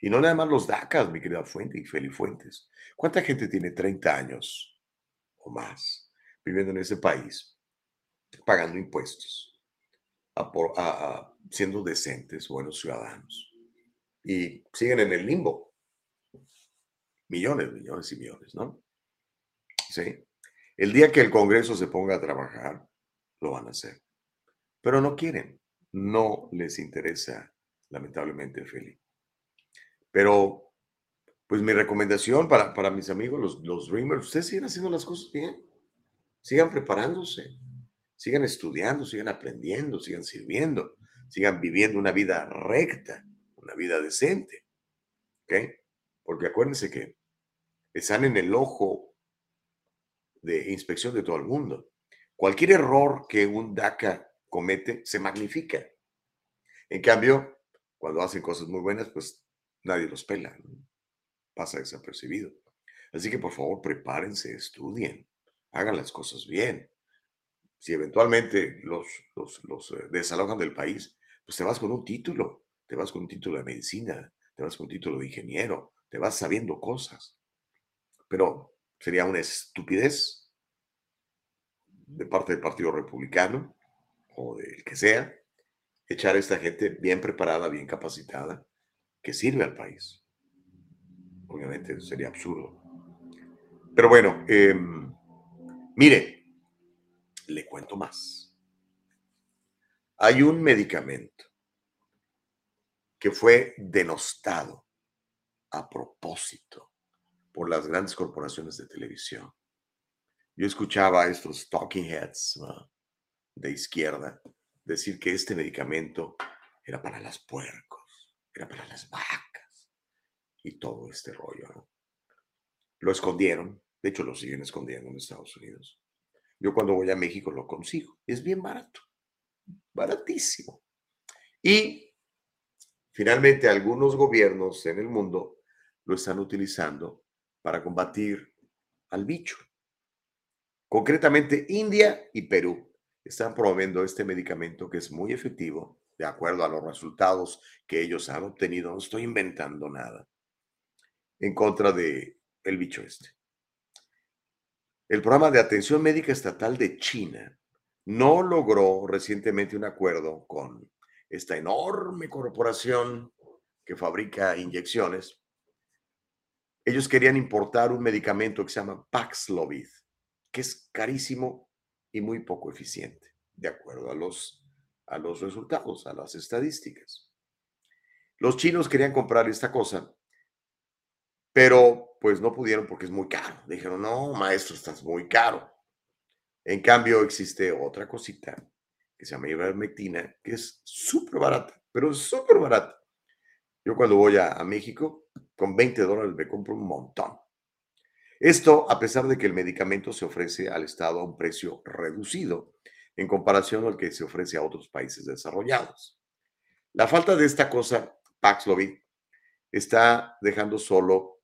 C: Y no nada más los DACAs, mi querida Fuente y Feli Fuentes. ¿Cuánta gente tiene 30 años o más viviendo en ese país, pagando impuestos, siendo decentes, buenos ciudadanos, y siguen en el limbo? millones, millones y millones, ¿no? Sí. El día que el Congreso se ponga a trabajar, lo van a hacer. Pero no quieren, no les interesa, lamentablemente, Feli. Pero, pues mi recomendación para, para mis amigos, los, los Dreamers, ustedes sigan haciendo las cosas bien, sigan preparándose, sigan estudiando, sigan aprendiendo, sigan sirviendo, sigan viviendo una vida recta, una vida decente. ¿Ok? Porque acuérdense que están en el ojo de inspección de todo el mundo. Cualquier error que un DACA comete se magnifica. En cambio, cuando hacen cosas muy buenas, pues nadie los pela, pasa desapercibido. Así que por favor prepárense, estudien, hagan las cosas bien. Si eventualmente los, eh, desalojan del país, pues te vas con un título, te vas con un título de medicina, te vas con un título de ingeniero, te vas sabiendo cosas. Pero sería una estupidez de parte del Partido Republicano o del que sea, echar a esta gente bien preparada, bien capacitada, que sirve al país. Obviamente sería absurdo. Pero bueno, em, mire, le cuento más. Hay un medicamento que fue denostado a propósito por las grandes corporaciones de televisión. Yo escuchaba a estos talking heads de izquierda decir que este medicamento era para las puercos, era para las vacas y todo este rollo. Lo escondieron, de hecho lo siguen escondiendo en Estados Unidos. Yo cuando voy a México lo consigo, es bien barato, baratísimo. Y finalmente algunos gobiernos en el mundo lo están utilizando para combatir al bicho. Concretamente, India y Perú están promoviendo este medicamento que es muy efectivo, de acuerdo a los resultados que ellos han obtenido. No estoy inventando nada en contra de el bicho este. El programa de atención médica estatal de China no logró recientemente un acuerdo con esta enorme corporación que fabrica inyecciones. Ellos querían importar un medicamento que se llama Paxlovid, que es carísimo y muy poco eficiente, de acuerdo a los, a los resultados, a las estadísticas. Los chinos querían comprar esta cosa, pero pues no pudieron porque es muy caro. Dijeron, no, maestro, estás muy caro. En cambio, existe otra cosita que se llama ivermectina, que es súper barata, pero súper barata. Yo cuando voy a, a México, con 20 dólares me compro un montón. Esto a pesar de que el medicamento se ofrece al Estado a un precio reducido en comparación al que se ofrece a otros países desarrollados. La falta de esta cosa, Paxlovid, está dejando solo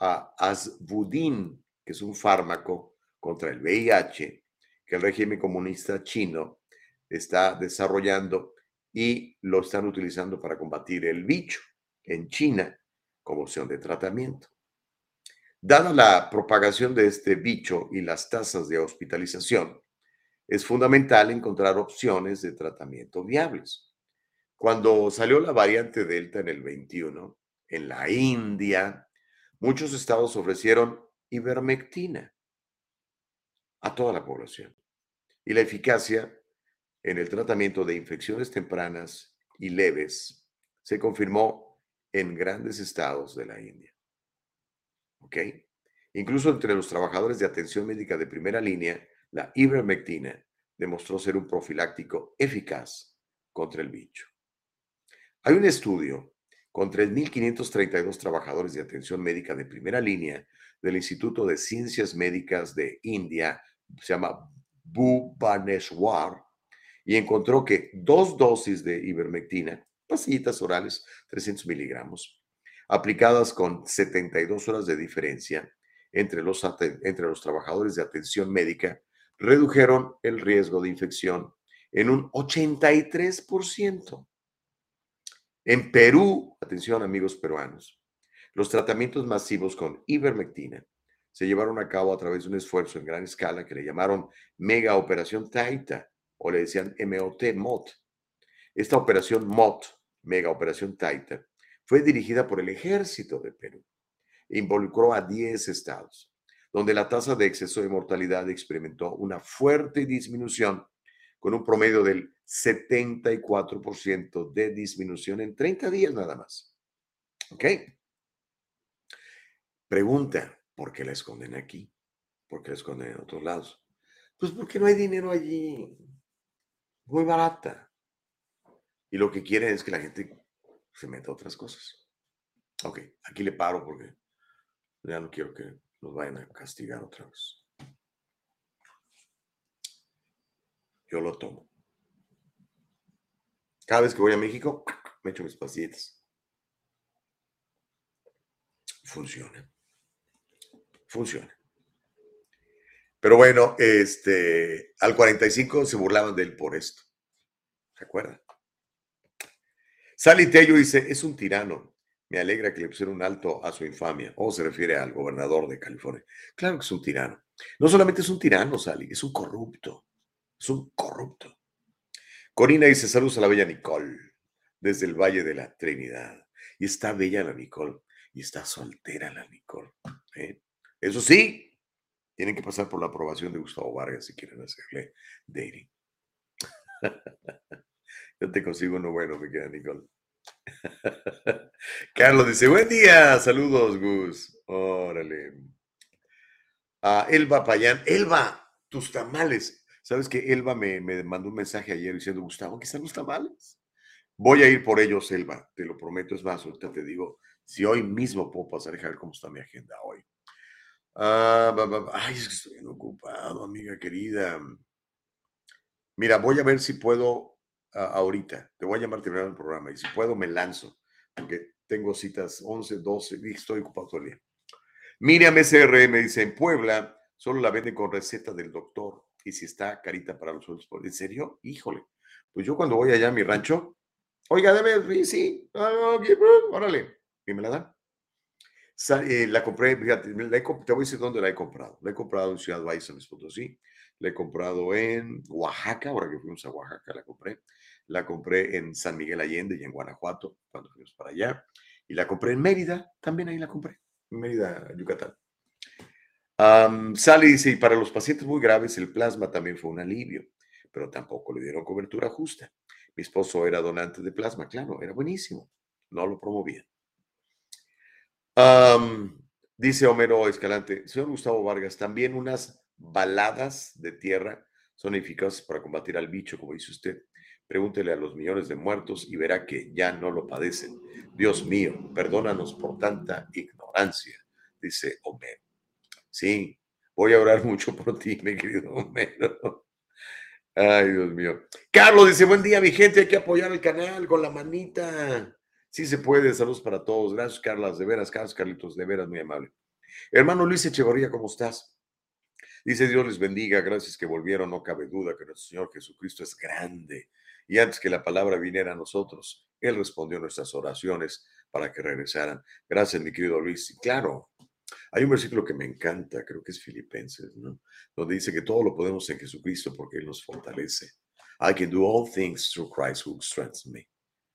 C: a Asbudin, que es un fármaco contra el VIH que el régimen comunista chino está desarrollando y lo están utilizando para combatir el bicho en China como opción de tratamiento. Dada la propagación de este bicho y las tasas de hospitalización, es fundamental encontrar opciones de tratamiento viables. Cuando salió la variante Delta en el 21, en la India, muchos estados ofrecieron ivermectina a toda la población. Y la eficacia en el tratamiento de infecciones tempranas y leves se confirmó en grandes estados de la India. ¿ok? Incluso entre los trabajadores de atención médica de primera línea, la ivermectina demostró ser un profiláctico eficaz contra el bicho. Hay un estudio con 3.532 trabajadores de atención médica de primera línea del Instituto de Ciencias Médicas de India, se llama Bhubaneswar, y encontró que dos dosis de ivermectina, pastillitas orales, 300 miligramos, aplicadas con 72 horas de diferencia entre los, entre los trabajadores de atención médica, redujeron el riesgo de infección en un 83%. En Perú, atención amigos peruanos, los tratamientos masivos con ivermectina se llevaron a cabo a través de un esfuerzo en gran escala que le llamaron Mega Operación Taita o le decían MOT, MOT. Esta operación MOT, Mega Operación Taita, fue dirigida por el ejército de Perú e involucró a 10 estados, donde la tasa de exceso de mortalidad experimentó una fuerte disminución con un promedio del 74% de disminución en 30 días nada más. ¿Ok? Pregunta, ¿por qué la esconden aquí? ¿Por qué la esconden en otros lados? Pues porque no hay dinero allí. Muy barata. Y lo que quieren es que la gente se meta a otras cosas. Ok, aquí le paro porque ya no quiero que nos vayan a castigar otra vez. Yo lo tomo. Cada vez que voy a México, me echo mis pastillas. Funciona. Funciona. Pero bueno, este, al 45 se burlaban de él por esto. ¿Se acuerdan? Sally Tello dice, es un tirano. Me alegra que le pusieron un alto a su infamia. O se refiere al gobernador de California. Claro que es un tirano. No solamente es un tirano, Sally, es un corrupto. Es un corrupto. Corina dice saludos a la bella Nicole desde el Valle de la Trinidad. Y está bella la Nicole. Y está soltera la Nicole. ¿eh? Eso sí, tienen que pasar por la aprobación de Gustavo Vargas si quieren hacerle dating. Yo te consigo uno bueno, me queda Nicole. Carlos dice, buen día, saludos, Gus. Órale. Ah, Elba Payán, Elba, tus tamales. ¿Sabes que Elba me, me mandó un mensaje ayer diciendo, Gustavo, ¿qué están los tamales? Voy a ir por ellos, Elba, te lo prometo. Es más, ahorita te digo, si hoy mismo puedo pasar, a ver cómo está mi agenda hoy. Ah, ba, ba, ba. Ay, es que estoy ocupado, amiga querida. Mira, voy a ver si puedo ah, ahorita. Te voy a llamar terminando el programa y si puedo me lanzo, porque tengo citas 11, 12 y estoy ocupado todo el día. Miriam SR me dice, en Puebla solo la venden con receta del doctor y si está carita para los sueldos. ¿En serio? Híjole. Pues yo cuando voy allá a mi rancho, oiga, deme, sí, ah, ok, órale, y me la dan. Eh, la compré, la he te voy a decir dónde la he comprado. La he comprado en Ciudad Valles, San Luis. La he comprado en Oaxaca, ahora que fuimos a Oaxaca la compré. La compré en San Miguel Allende y en Guanajuato, cuando fuimos para allá. Y la compré en Mérida, también ahí la compré, en Mérida, Yucatán. Am, Sally dice, y para los pacientes muy graves el plasma también fue un alivio, pero tampoco le dieron cobertura justa. Mi esposo era donante de plasma, claro, era buenísimo, no lo promovían. Dice Homero Escalante, señor Gustavo Vargas, también unas baladas de tierra son eficaces para combatir al bicho, como dice usted. Pregúntele a los millones de muertos y verá que ya no lo padecen. Dios mío, perdónanos por tanta ignorancia, dice Homero. Sí, voy a orar mucho por ti, mi querido Homero. Ay, Dios mío. Carlos dice, buen día, mi gente, hay que apoyar el canal con la manita. Sí se puede, saludos para todos. Gracias, Carlas, de veras, Carlos Carlitos, de veras, muy amable. Hermano Luis Echevarría, ¿cómo estás? Dice Dios les bendiga, gracias que volvieron, no cabe duda que nuestro Señor Jesucristo es grande. Y antes que la palabra viniera a nosotros, Él respondió nuestras oraciones para que regresaran. Gracias, mi querido Luis. Y claro, hay un versículo que me encanta, creo que es Filipenses, ¿no? Donde dice que todo lo podemos en Jesucristo porque Él nos fortalece. I can do all things through Christ who strengthens me.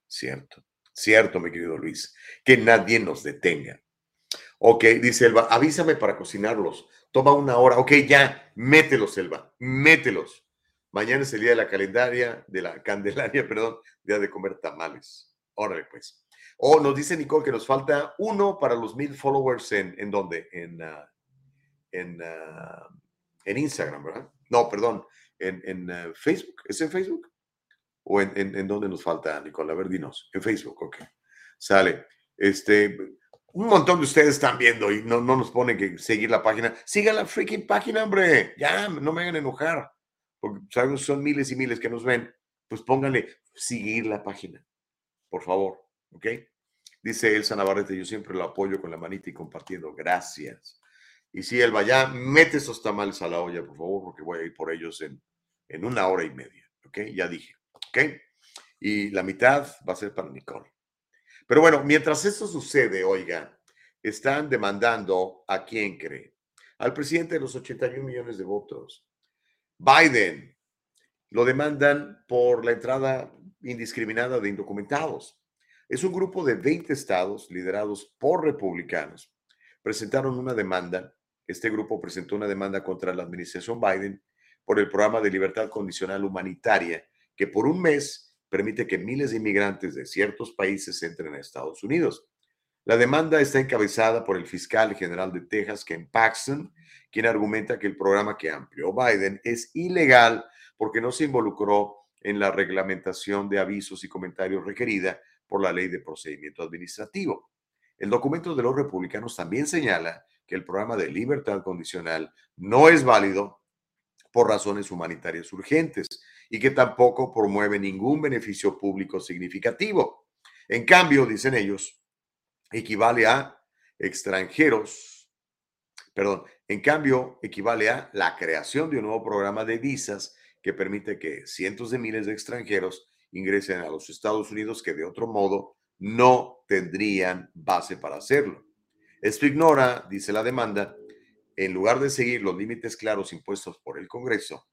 C: Cierto, cierto, mi querido Luis. Que nadie nos detenga. Ok, dice Elba, avísame para cocinarlos. Toma una hora. Ok, ya, mételos, Elba, mételos. Mañana es el día de la calendaria, de la Candelaria, perdón, día de comer tamales. Órale, pues. Oh, nos dice Nicole que nos falta uno para los mil followers en, ¿en dónde? En, ah, en, ah, en Instagram, ¿verdad? No, perdón, en, en ah, Facebook. ¿Es en Facebook? ¿O en, en, dónde nos falta, Nicole? A ver, dinos. En Facebook, ok. Sale. Este, un montón de ustedes están viendo y no, no nos ponen que seguir la página. Sigan la freaking página, hombre. Ya, no me hagan enojar. Porque sabemos son miles y miles que nos ven. Pues pónganle seguir la página, por favor. ¿Ok? Dice Elsa Navarrete, yo siempre lo apoyo con la manita y compartiendo. Gracias. Y si Elba, ya mete esos tamales a la olla, por favor, porque voy a ir por ellos en, en una hora y media. ¿Ok? Ya dije. ¿Ok? Y la mitad va a ser para Nicole. Pero bueno, mientras esto sucede, oiga, están demandando a quién cree. Al presidente de los 81 millones de votos. Biden. Lo demandan por la entrada indiscriminada de indocumentados. Es un grupo de 20 estados liderados por republicanos. Presentaron una demanda. Este grupo presentó una demanda contra la administración Biden por el programa de libertad condicional humanitaria que por un mes permite que miles de inmigrantes de ciertos países entren a Estados Unidos. La demanda está encabezada por el fiscal general de Texas, Ken Paxton, quien argumenta que el programa que amplió Biden es ilegal porque no se involucró en la reglamentación de avisos y comentarios requerida por la ley de procedimiento administrativo. El documento de los republicanos también señala que el programa de libertad condicional no es válido por razones humanitarias urgentes y que tampoco promueve ningún beneficio público significativo. En cambio, dicen ellos, equivale a extranjeros, perdón, en cambio, equivale a la creación de un nuevo programa de visas que permite que cientos de miles de extranjeros ingresen a los Estados Unidos que de otro modo no tendrían base para hacerlo. Esto ignora, dice la demanda, en lugar de seguir los límites claros impuestos por el Congreso.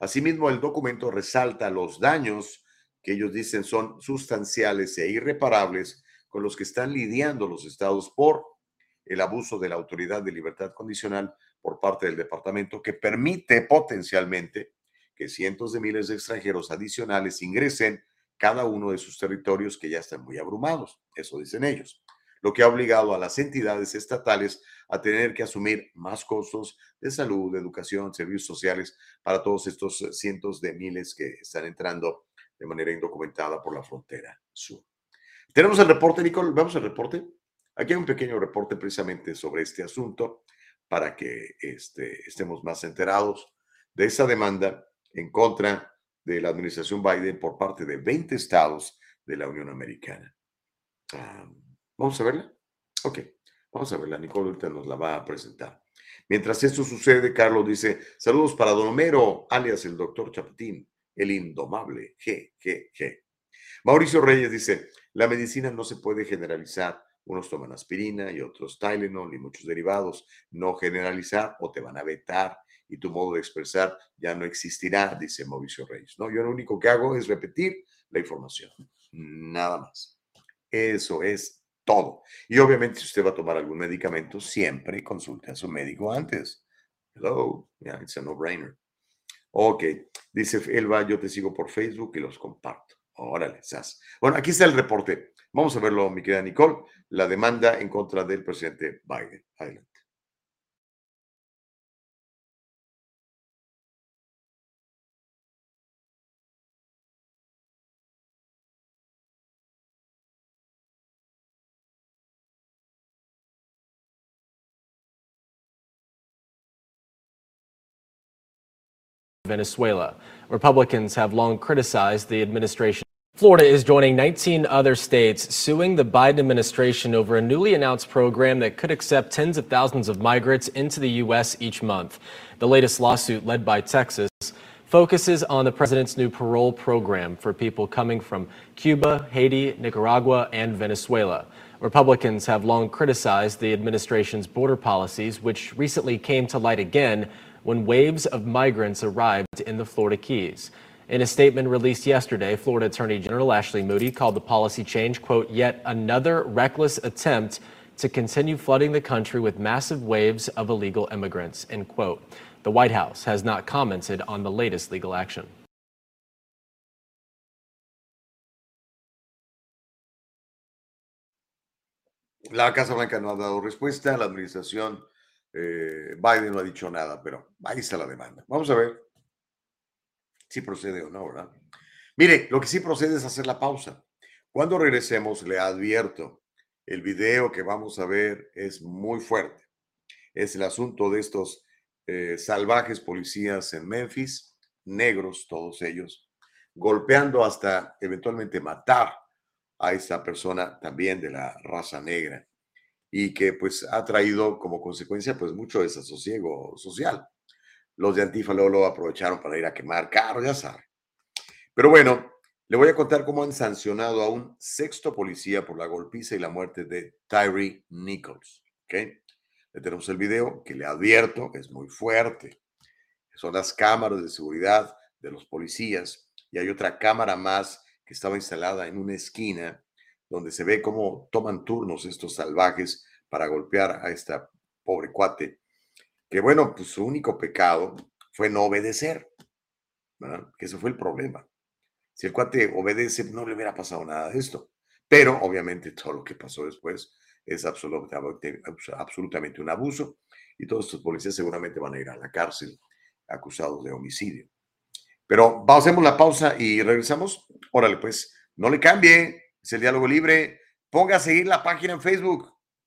C: Asimismo, el documento resalta los daños que ellos dicen son sustanciales e irreparables con los que están lidiando los estados por el abuso de la autoridad de libertad condicional por parte del departamento que permite potencialmente que cientos de miles de extranjeros adicionales ingresen cada uno de sus territorios que ya están muy abrumados, eso dicen ellos, lo que ha obligado a las entidades estatales a tener que asumir más costos de salud, de educación, servicios sociales para todos estos cientos de miles que están entrando de manera indocumentada por la frontera sur. Tenemos el reporte, Nicole, vamos al reporte. Aquí hay un pequeño reporte precisamente sobre este asunto para que este, estemos más enterados de esa demanda en contra de la administración Biden por parte de 20 estados de la Unión Americana. ¿Vamos a verla? Ok, vamos a verla. Nicole nos la va a presentar. Mientras esto sucede, Carlos dice, saludos para Don Homero, alias el doctor Chapatín, el indomable, G, G, G. Mauricio Reyes dice, la medicina no se puede generalizar. Unos toman aspirina y otros Tylenol y muchos derivados. No generalizar o te van a vetar y tu modo de expresar ya no existirá, dice Mauricio Reyes. No, yo lo único que hago es repetir la información, nada más. Eso es todo. Y obviamente si usted va a tomar algún medicamento, siempre consulte a su médico antes. Hello, yeah, it's a no-brainer. Ok, dice Elba, yo te sigo por Facebook y los comparto. Órale, sas. Bueno, aquí está el reporte. Vamos a verlo, mi querida Nicole. La demanda en contra del presidente Biden. Adelante.
K: Venezuela. Republicans have long criticized the administration. Florida is joining 19 other states suing the Biden administration over a newly announced program that could accept tens of thousands of migrants into the U.S. each month. The latest lawsuit, led by Texas, focuses on the president's new parole program for people coming from Cuba, Haiti, Nicaragua, and Venezuela. Republicans have long criticized the administration's border policies, which recently came to light again when waves of migrants arrived in the Florida Keys. In a statement released yesterday, Florida Attorney General Ashley Moody called the policy change, quote, yet another reckless attempt to continue flooding the country with massive waves of illegal immigrants, end quote. The White House has not commented on the latest legal action.
C: La Casa Blanca no ha dado respuesta, la administración eh, Biden no ha dicho nada, pero ahí está la demanda. Vamos a ver si procede o no, ¿verdad? Mire, lo que sí procede es hacer la pausa. Cuando regresemos, le advierto, el video que vamos a ver es muy fuerte. Es el asunto de estos eh, salvajes policías en Memphis, negros todos ellos, golpeando hasta eventualmente matar a esta persona también de la raza negra y que pues ha traído como consecuencia pues mucho desasosiego social los de Antifa lo aprovecharon para ir a quemar carros, ya saben. Pero bueno, le voy a contar cómo han sancionado a un sexto policía por la golpiza y la muerte de Tyree Nichols. ¿Ok? Le tenemos el video que le advierto es muy fuerte. Son las cámaras de seguridad de los policías y hay otra cámara más que estaba instalada en una esquina donde se ve cómo toman turnos estos salvajes para golpear a esta pobre cuate que bueno, pues su único pecado fue no obedecer, ¿verdad? Que ese fue el problema. Si el cuate obedece, no le hubiera pasado nada de esto. Pero obviamente todo lo que pasó después es absolutamente, absolutamente un abuso y todos estos policías seguramente van a ir a la cárcel acusados de homicidio. Pero hacemos la pausa y regresamos. Órale, pues, no le cambie, es el diálogo libre. Ponga a seguir la página en Facebook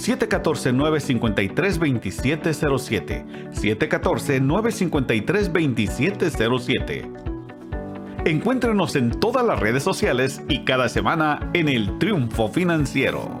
J: 714-953-2707. 714-953-2707. Encuéntrenos en todas las redes sociales y cada semana en el Triunfo Financiero.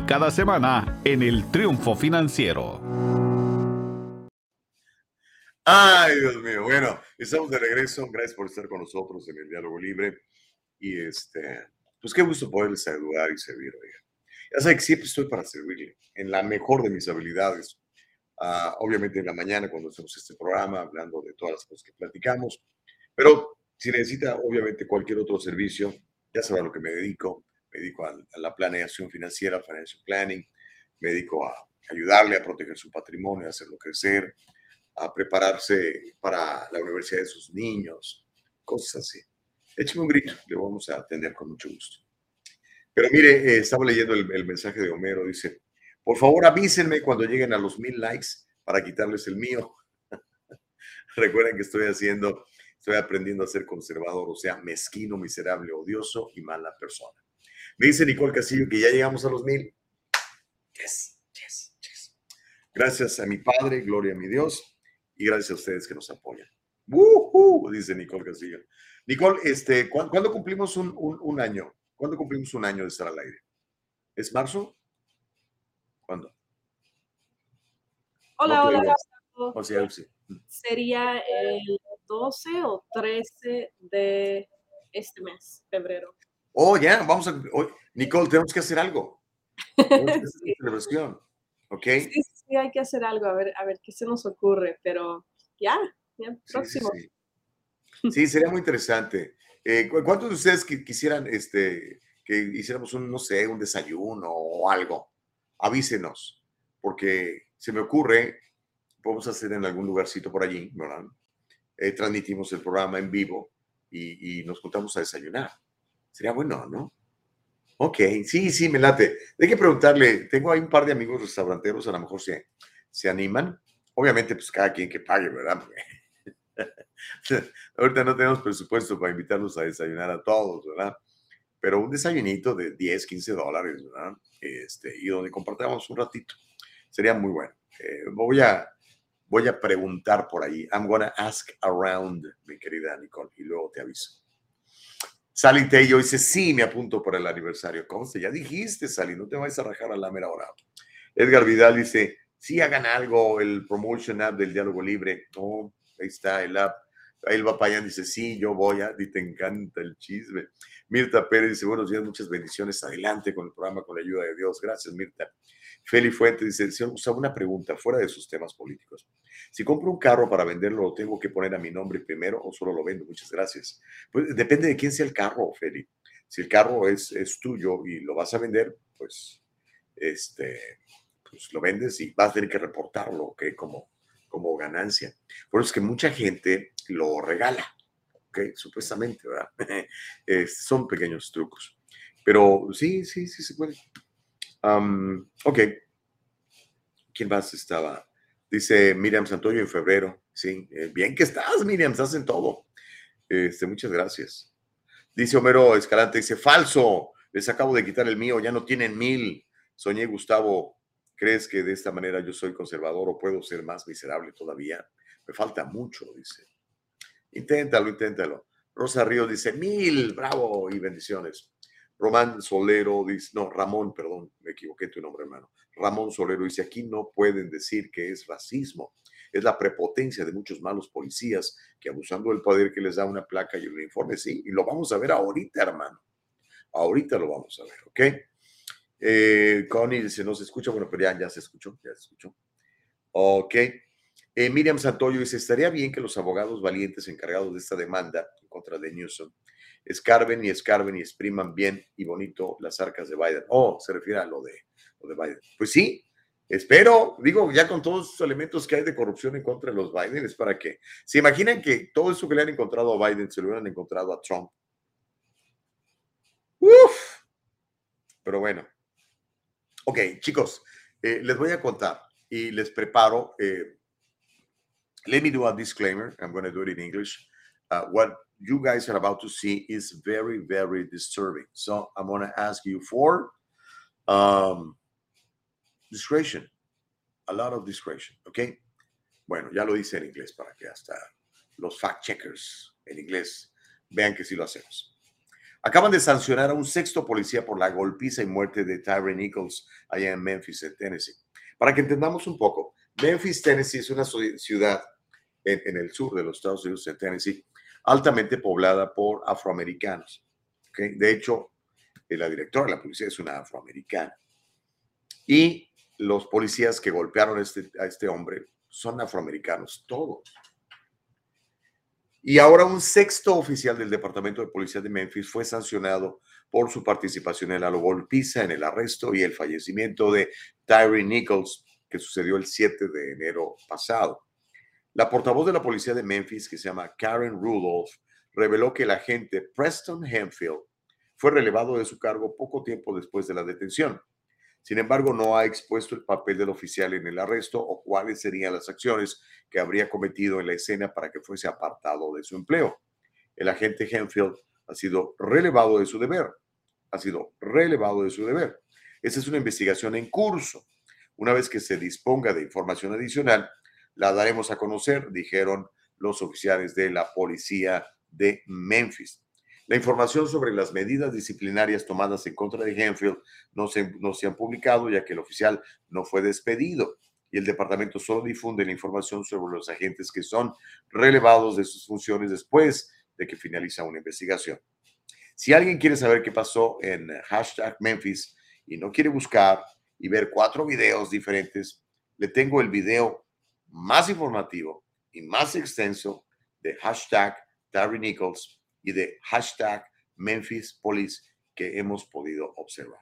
J: cada semana en el Triunfo Financiero.
C: Ay, Dios mío. Bueno, estamos de regreso. Gracias por estar con nosotros en el Diálogo Libre. Y este, pues qué gusto poderles saludar y servir. Oiga. Ya saben que siempre estoy para servirle en la mejor de mis habilidades. Ah, obviamente en la mañana cuando hacemos este programa, hablando de todas las cosas que platicamos. Pero si necesita, obviamente, cualquier otro servicio, ya sabe a lo que me dedico me dedico a, la planeación financiera, financial planning, me dedico a ayudarle a proteger su patrimonio, a hacerlo crecer, a prepararse para la universidad de sus niños, cosas así. Écheme un grito, le vamos a atender con mucho gusto. Pero mire, eh, estaba leyendo el, el, mensaje de Homero, dice, por favor avísenme cuando lleguen a los mil likes para quitarles el mío. Recuerden que estoy haciendo, estoy aprendiendo a ser conservador, o sea, mezquino, miserable, odioso y mala persona. Me dice Nicole Castillo que ya llegamos a los mil. Yes, yes, yes. Gracias a mi Padre, gloria a mi Dios, y gracias a ustedes que nos apoyan. ¡Woohoo! Dice Nicole Castillo. Nicole, este, ¿cuándo, cumplimos un, un, un, año? ¿Cuándo cumplimos un año de estar al aire? ¿Es marzo? ¿Cuándo?
D: Hola,
C: No,
D: hola. hola.
C: O sea, sí.
D: Sería el 12 o 13 de este mes, febrero.
C: Oh, ya, vamos a. oh, Nicole, tenemos que hacer algo. Tenemos que hacer una celebración. ¿Ok?
D: Sí, sí, hay que hacer algo, a ver, a ver qué se nos ocurre, pero ya, ya,
C: sí,
D: próximo.
C: sí. Sí, sería muy interesante. Eh, ¿cu- ¿Cuántos de ustedes qui- quisieran este, que hiciéramos un, no sé, un desayuno o algo? Avísenos, porque se me ocurre, podemos hacer en algún lugarcito por allí, ¿verdad? Eh, transmitimos el programa en vivo y, y nos juntamos a desayunar. Sería bueno, ¿no? Ok, sí, sí, me late. Hay que preguntarle, tengo ahí un par de amigos restauranteros, a lo mejor se, se animan. Obviamente, pues cada quien que pague, ¿verdad? Ahorita no tenemos presupuesto para invitarlos a desayunar a todos, ¿verdad? Pero un desayunito de 10, 15 dólares, ¿verdad? Este, y donde compartamos un ratito. Sería muy bueno. Eh, voy, a, voy a preguntar por ahí. I'm gonna ask around, mi querida Nicole, y luego te aviso. Sally Tello dice, sí, me apunto para el aniversario. Conste, ya dijiste, Sally, no te vayas a rajar a la mera hora. Edgar Vidal dice, sí, hagan algo, el promotion app del diálogo libre. No, ahí está el app. Elba Payán dice, sí, yo voy a, y te encanta el chisme. Mirta Pérez dice, buenos días, muchas bendiciones. Adelante con el programa con la ayuda de Dios. Gracias, Mirta. Feli Fuente dice, señor Gustavo, una pregunta fuera de sus temas políticos. Si compro un carro para venderlo, ¿lo tengo que poner a mi nombre primero o solo lo vendo? Muchas gracias. Pues depende de quién sea el carro, Feli. Si el carro es, es tuyo y lo vas a vender, pues, este, pues lo vendes y vas a tener que reportarlo, ¿ok? Como, como ganancia. Por eso es que mucha gente lo regala, ¿ok? Supuestamente, ¿verdad? Son pequeños trucos. Pero sí, sí, sí se puede. Am, ok. ¿Quién más estaba? Dice Miriam Santoyo en febrero. Sí, eh, bien que estás, Miriam, estás en todo. Este, muchas gracias. Dice Homero Escalante, dice, falso, les acabo de quitar el mío, ya no tienen mil. Soñé, Gustavo, ¿crees que de esta manera yo soy conservador o puedo ser más miserable todavía? Me falta mucho, dice. Inténtalo, inténtalo. Rosa Ríos dice, mil, bravo y bendiciones. Román Solero dice, no, Ramón, perdón, me equivoqué tu nombre, hermano. Ramón Solero dice, aquí no pueden decir que es racismo. Es la prepotencia de muchos malos policías que abusando del poder que les da una placa y un informe, sí, y lo vamos a ver ahorita, hermano. Ahorita lo vamos a ver, ¿ok? Eh, Connie dice, no se escucha, bueno, pero ya, se escuchó, ya se escuchó. Ok. Eh, Miriam Santoyo dice, estaría bien que los abogados valientes encargados de esta demanda contra de Newsom escarben y escarben y expriman bien y bonito las arcas de Biden. Oh, se refiere a lo de, lo de Biden. Pues sí, espero, digo, ya con todos los elementos que hay de corrupción en contra de los Biden, es para que se imaginan que todo eso que le han encontrado a Biden se lo hubieran encontrado a Trump. Uf. Pero bueno. Ok, chicos, eh, les voy a contar y les preparo. Eh, let me do a disclaimer. I'm going to do it in English. Uh, what you guys are about to see is very, very disturbing. So I'm going to ask you for um, discretion, a lot of discretion, ¿ok? Bueno, ya lo dice en inglés para que hasta los fact checkers en inglés vean que sí lo hacemos. Acaban de sancionar a un sexto policía por la golpiza y muerte de Tyre Nichols allá en Memphis, en Tennessee. Para que entendamos un poco, Memphis, Tennessee es una ciudad en, en el sur de los Estados Unidos, en Tennessee, altamente poblada por afroamericanos. De hecho, eh, la directora de la policía es una afroamericana. Y los policías que golpearon a este, a este hombre son afroamericanos, todos. Y ahora un sexto oficial del Departamento de Policía de Memphis fue sancionado por su participación en la golpiza, en el arresto y el fallecimiento de Tyree Nichols, que sucedió el 7 de enero pasado. La portavoz de la policía de Memphis, que se llama Karen Rudolph, reveló que el agente Preston Hemphill fue relevado de su cargo poco tiempo después de la detención. Sin embargo, no ha expuesto el papel del oficial en el arresto o cuáles serían las acciones que habría cometido en la escena para que fuese apartado de su empleo. El agente Henfield ha sido relevado de su deber. Ha sido relevado de su deber. Esa es una investigación en curso. Una vez que se disponga de información adicional, la daremos a conocer, dijeron los oficiales de la policía de Memphis. La información sobre las medidas disciplinarias tomadas en contra de Henfield no se, no se han publicado ya que el oficial no fue despedido y el departamento solo difunde la información sobre los agentes que son relevados de sus funciones después de que finaliza una investigación. Si alguien quiere saber qué pasó en hashtag Memphis y no quiere buscar y ver cuatro videos diferentes, le tengo el video más informativo y más extenso de hashtag Darry Nichols y de hashtag Memphis Police que hemos podido observar.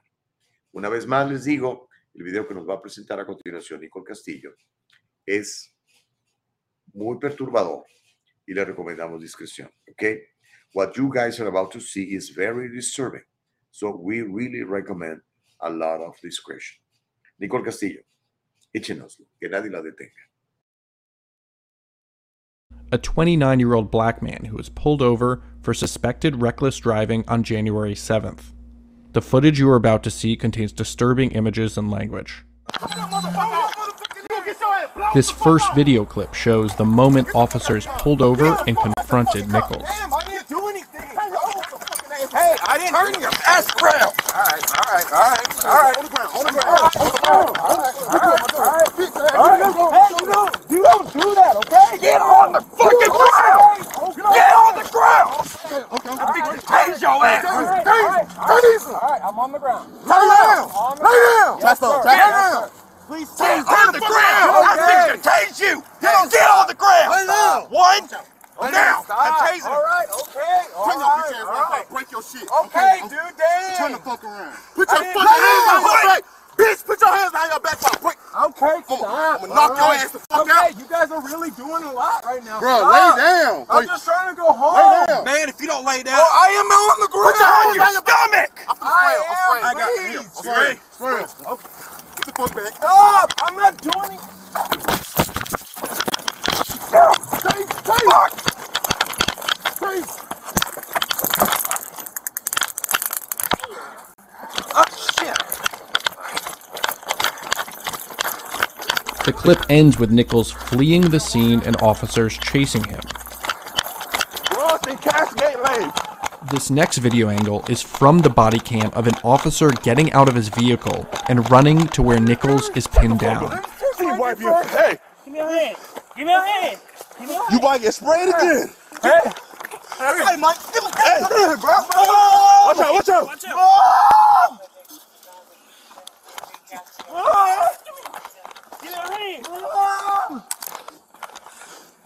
C: Una vez más les digo, el video que nos va a presentar a continuación Nicole Castillo es muy perturbador y le recomendamos discreción. ¿ok? What you guys are about to see is very disturbing. So we really recommend a lot of discretion. Nicole Castillo, échenoslo, que nadie la detenga.
L: A 29 year old black man who was pulled over for suspected reckless driving on January 7th. The footage you are about to see contains disturbing images and language. This first video clip shows the moment officers pulled over and confronted Nichols.
M: Hey, I didn't ass around. All right, all right, all right, all right. On the ground, on the ground, on the ground. All right, all right, all right. All right, hey, you don't, you don't do that, okay? Get on the fucking ground. Get on the ground. Okay, okay. I'm fixing to tase your ass. Tase, tase. All right, I'm on the ground. Lay down, lay down. Chest up, chest up. Please tase on the ground. To tase you. Get on the ground. Lay down. One. Oh, now, I'm tasing. All right, okay. All Turn your bitch ass right. right. Break your shit. Okay, dude, damn. Turn the fuck around. Put your fucking hands behind your back. Bitch, put your hands behind your back. Break. Okay, stop. I'm gonna knock your ass the fuck
N: okay,
M: out.
N: you guys are really doing a lot right now.
M: Bro,
N: Stop.
M: lay down.
N: I'm
M: Lay-
N: just trying to go home.
M: Lay down.
N: Man, if you don't lay down.
M: Bro, I am on the ground.
N: Put your hands
M: On
N: behind your
M: stomach.
N: I am.
M: I got it.
N: please.
M: I'm spraying. Spraying. Okay. Get the fuck back.
N: Stop! I'm not doing
L: the clip ends with Nichols fleeing the scene and officers chasing him. This next video angle is from the body cam of an officer getting out of his vehicle and running to where Nichols is pinned down.
O: Give me your hand. Give me your hand. Give me your
N: you might get sprayed again.
O: Hey.
N: Hey, Mike, give me hey, hey, bro. Watch out, watch out.
O: Watch out. Give me your hand.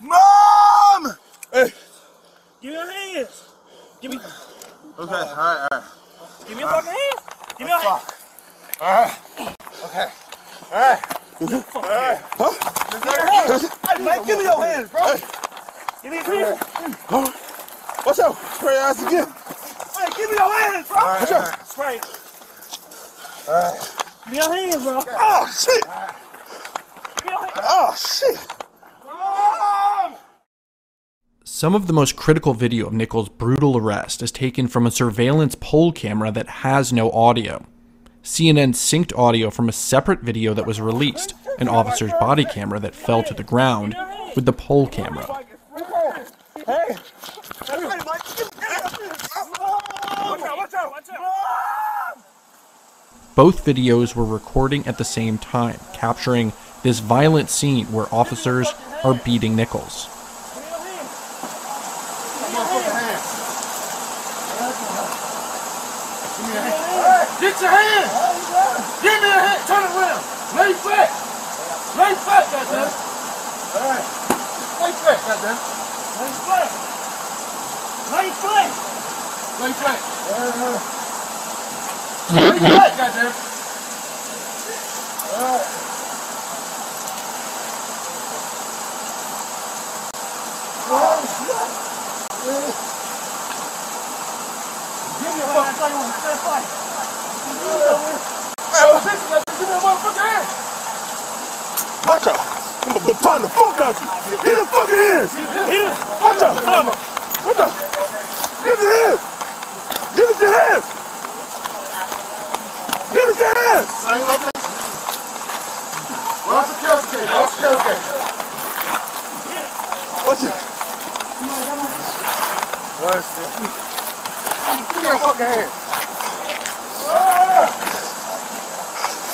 N: Mom! Hey.
O: Give me your hands. Give me.
N: Okay, all right, all right.
O: Give me your fucking hands. Give me your hands.
N: All right. Okay. All right. All right. Huh?
O: Hey, Mike, give me your hands, bro. Give me your hands.
N: Watch out. Spray your ass again.
O: Hey, give me your hands, bro.
N: Watch out.
O: Spray.
N: All right.
O: Give me your hands, bro.
N: Oh, shit. Oh, shit.
L: Some of the most critical video of Nichols' brutal arrest is taken from a surveillance pole camera that has no audio. CNN synced audio from a separate video that was released, an officer's body camera that fell to the ground, with the pole camera. Both videos were recording at the same time, capturing this violent scene where officers are beating Nichols.
O: Get your hands! Get in hand! Turn around! Lay flat. Lay back, goddamn! Alright. Lay back, goddamn! Lay flat. Lay flat. Lay flat, Lay back, goddamn! Alright. Oh, shit! Give me a fucking fight.
N: Watch out. I'm gonna baton the fuck out you. Hit the fucking hands. Watch out. Give us your hands. Give us your hands. Give us your hands.
O: Watch the tailgate. Watch the tailgate.
N: Watch it. Watch it. Give me your fucking hands.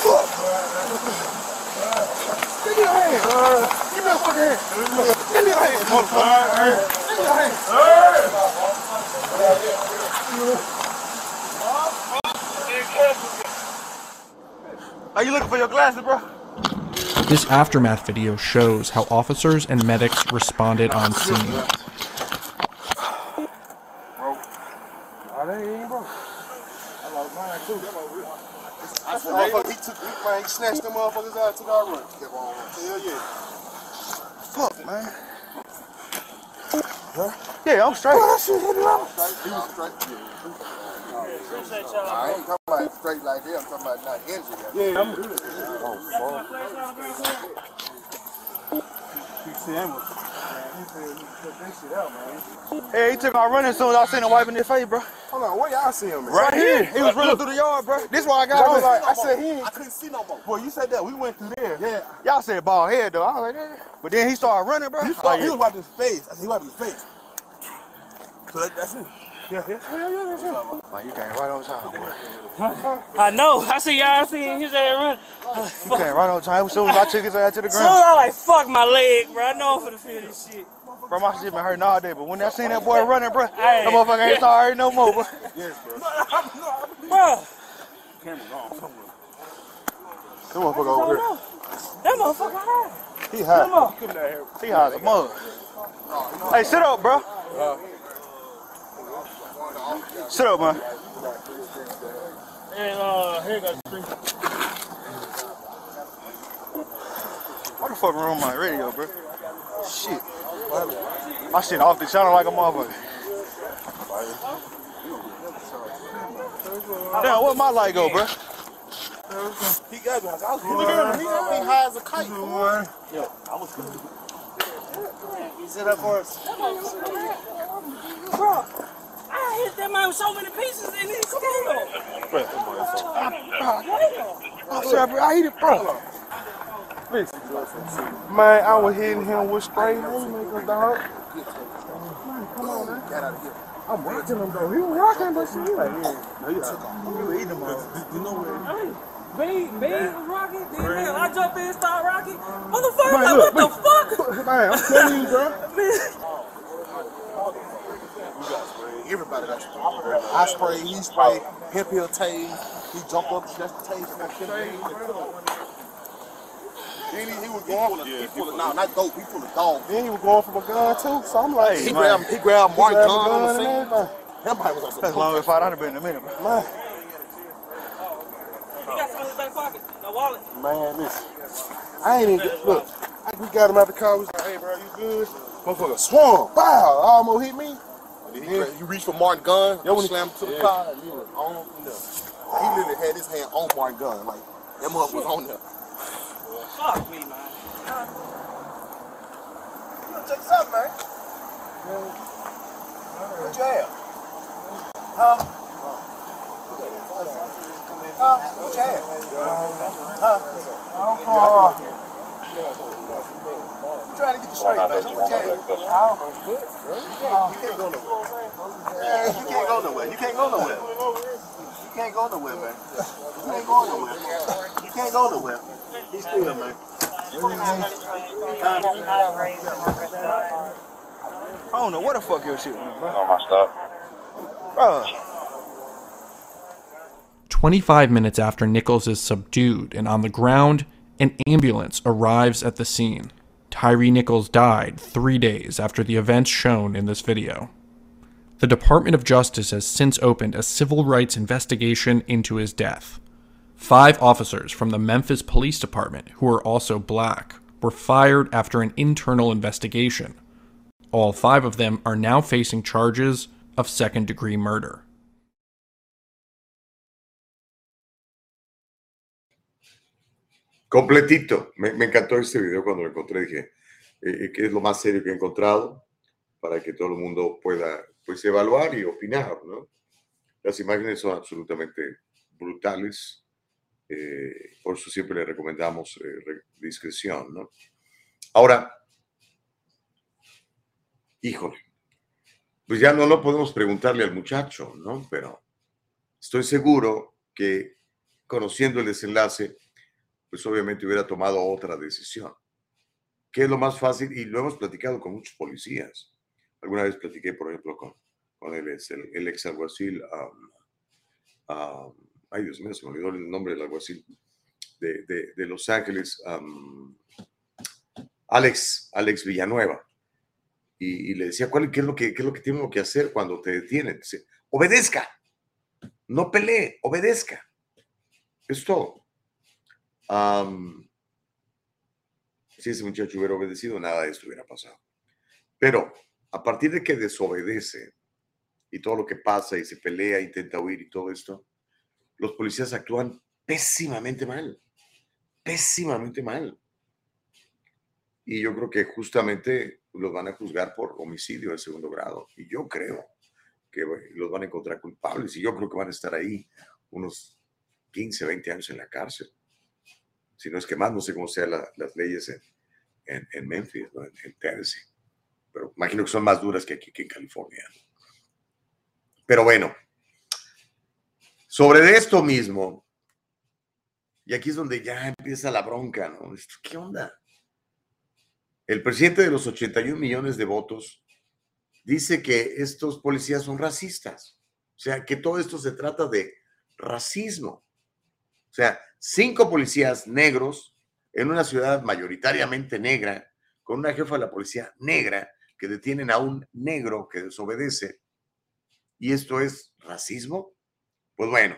N: Fuck. Give me your hand. Give me your fucking hand. Give me your hand, motherfucker. Give me your hand. Are you looking for your glasses, bro?
L: This aftermath video shows how officers and medics responded on scene.
N: They ain't broke. I lost mine too. I said, motherfucker, he took, he, man, he snatched them motherfuckers out, took our run. Hell yeah. Fuck, man. Huh? Yeah, I'm straight. Oh, that shit hit him. He was straight. I ain't talking about straight like that. I'm talking about not injured. Yeah, I'm good. Oh, fuck. He said, man, he said he took that shit out, man.
P: Hey, he took our running as soon as I seen him wiping his face, bro.
N: Hold on, where y'all see him? at?
P: Right here. He was running through the yard, bro. This why I got
N: I was
P: him.
N: like, I said he. I couldn't see no more. Well, you said that. We went through there. Yeah.
P: Y'all said bald head though. I was like, eh. but then he started running, bro.
N: He,
P: I
N: was,
P: like,
N: he was wiping his face. I said he wiping his face. So that, that's it. Yeah, yeah, yeah, yeah, that's it.
P: Man, you came right on time, boy.
O: I know. I see y'all seeing his ass run.
P: You came right on time. As soon as I took his ass to the
O: Soon as. I like fuck my leg, bro. I know I'm finna feel this shit.
P: Bro, my shit been hurting all day, but when I seen that boy running, bro,
O: Hey.
P: that motherfucker ain't sorry no more, bro.
N: Yes, bro.
O: Bro,
N: Camera gone somewhere. That motherfucker over here.
O: that motherfucker high.
P: He
O: Come
P: high.
O: on.
P: He high as a mug. Hey, sit up, bro. Uh, Sit up, man.
O: And uh, here goes three.
P: What the fuck wrong with my radio, bro? Shit. My shit off the channel like a motherfucker. Damn, where my light go, bro?
N: He got me. I was Look at him. He he high as a kite.
O: Yo, I was good. You sit up for us. Bro, I hit that man with so many pieces in his scale.
N: Bro, that boy I said, I hit it, bro. Listen, man, I was hitting him with spray haymakers, dog. Man, come on, man. Get out of here. I'm watching him though. He was rocking, but shit, he like, yeah. You took off. You were eating him, You know where?
Q: Bean, Bean was rocking. Then man, I jump in, start rocking. Motherfucker,
N: Man,
Q: like,
N: look,
Q: what the fuck?
N: Man, I'm telling you, bro.
R: Everybody got sprayed. I sprayed, he sprayed, hip heel tase, he jumped up, just tase, and shit. Then he, he was going, he pulled a, no, not dope, he pulled a dog.
N: Then he was going for my gun too, so I'm like,
R: He
N: man.
R: grabbed, he grabbed Mark
N: grabbed
R: gun
N: a
R: on the
N: and
R: scene.
N: everything.
R: That body was on some
P: That's long as five hundred been in a minute, bro.
N: Man,
Q: He got some in his back pocket. No wallet.
N: man, listen. I ain't even look. I, we got him out the car. We was like, hey, bro, you good? Motherfucker swung. Bow. Almost hit me.
R: He, gra- he reached for Martin gun,
N: Yeah, when he-
R: slammed to the
N: yeah.
R: car, and he on, you know, he literally had his hand on Martin gun, like, that mother was on there.
Q: Fuck me, man.
R: Check this out, man. What you have? Huh? Huh? What you have? Huh?
N: Oh,
R: I'm trying to get you straight, man. What you? You can't, oh. you can't go nowhere. Yeah, you can't go nowhere. You can't go nowhere. You can't go nowhere, man. You can't go nowhere. You can't go nowhere. He's still, man.
P: I don't know what the fuck your shit was, bro.
S: On my stop.
P: Bro.
L: 25 minutes after Nichols is subdued and on the ground, an ambulance arrives at the scene. Tyree Nichols died three days after the events shown in this video. The Department of Justice has since opened a civil rights investigation into his death. Five officers from the Memphis Police Department, who are also black, were fired after an internal investigation. All five of them are now facing charges of second degree murder.
C: Completito. Me, me encantó este video cuando lo encontré. Dije, eh, eh, que es lo más serio que he encontrado para que todo el mundo pueda pues, evaluar y opinar. ¿no? Las imágenes son absolutamente brutales. eh, por eso siempre le recomendamos eh, re- discreción. ¿no? Ahora, híjole, pues ya no lo podemos preguntarle al muchacho, ¿no? Pero estoy seguro que conociendo el desenlace, pues obviamente hubiera tomado otra decisión. ¿Qué es lo más fácil? Y lo hemos platicado con muchos policías. Alguna vez platiqué, por ejemplo, con, con el, ex- alguacil, ay Dios mío, se me olvidó el nombre del alguacil de, de- Los Ángeles, Alex, Alex Villanueva. Y, y le decía, ¿cuál, qué, es lo que, ¿qué es lo que tengo que hacer cuando te detienen? Dice, obedezca, no pelee, obedezca. Es todo. Si ese muchacho hubiera obedecido, nada de esto hubiera pasado. Pero a partir de que desobedece y todo lo que pasa y se pelea, intenta huir y todo esto, los policías actúan pésimamente mal, pésimamente mal. Y yo creo que justamente los van a juzgar por homicidio de segundo grado. Y yo creo que los van a encontrar culpables. Y yo creo que van a estar ahí unos 15, 20 años en la cárcel. Si no es que más, no sé cómo sean la- las leyes en, en- en Memphis, ¿no? en, en Tennessee. Pero imagino que son más duras que aquí, que en California. Pero bueno, sobre esto mismo, y aquí es donde ya empieza la bronca, ¿no? ¿Qué onda? El presidente de los 81 millones de votos dice que estos policías son racistas. O sea, que todo esto se trata de racismo. O sea, cinco policías negros en una ciudad mayoritariamente negra, con una jefa de la policía negra que detienen a un negro que desobedece. ¿Y esto es racismo? Pues bueno,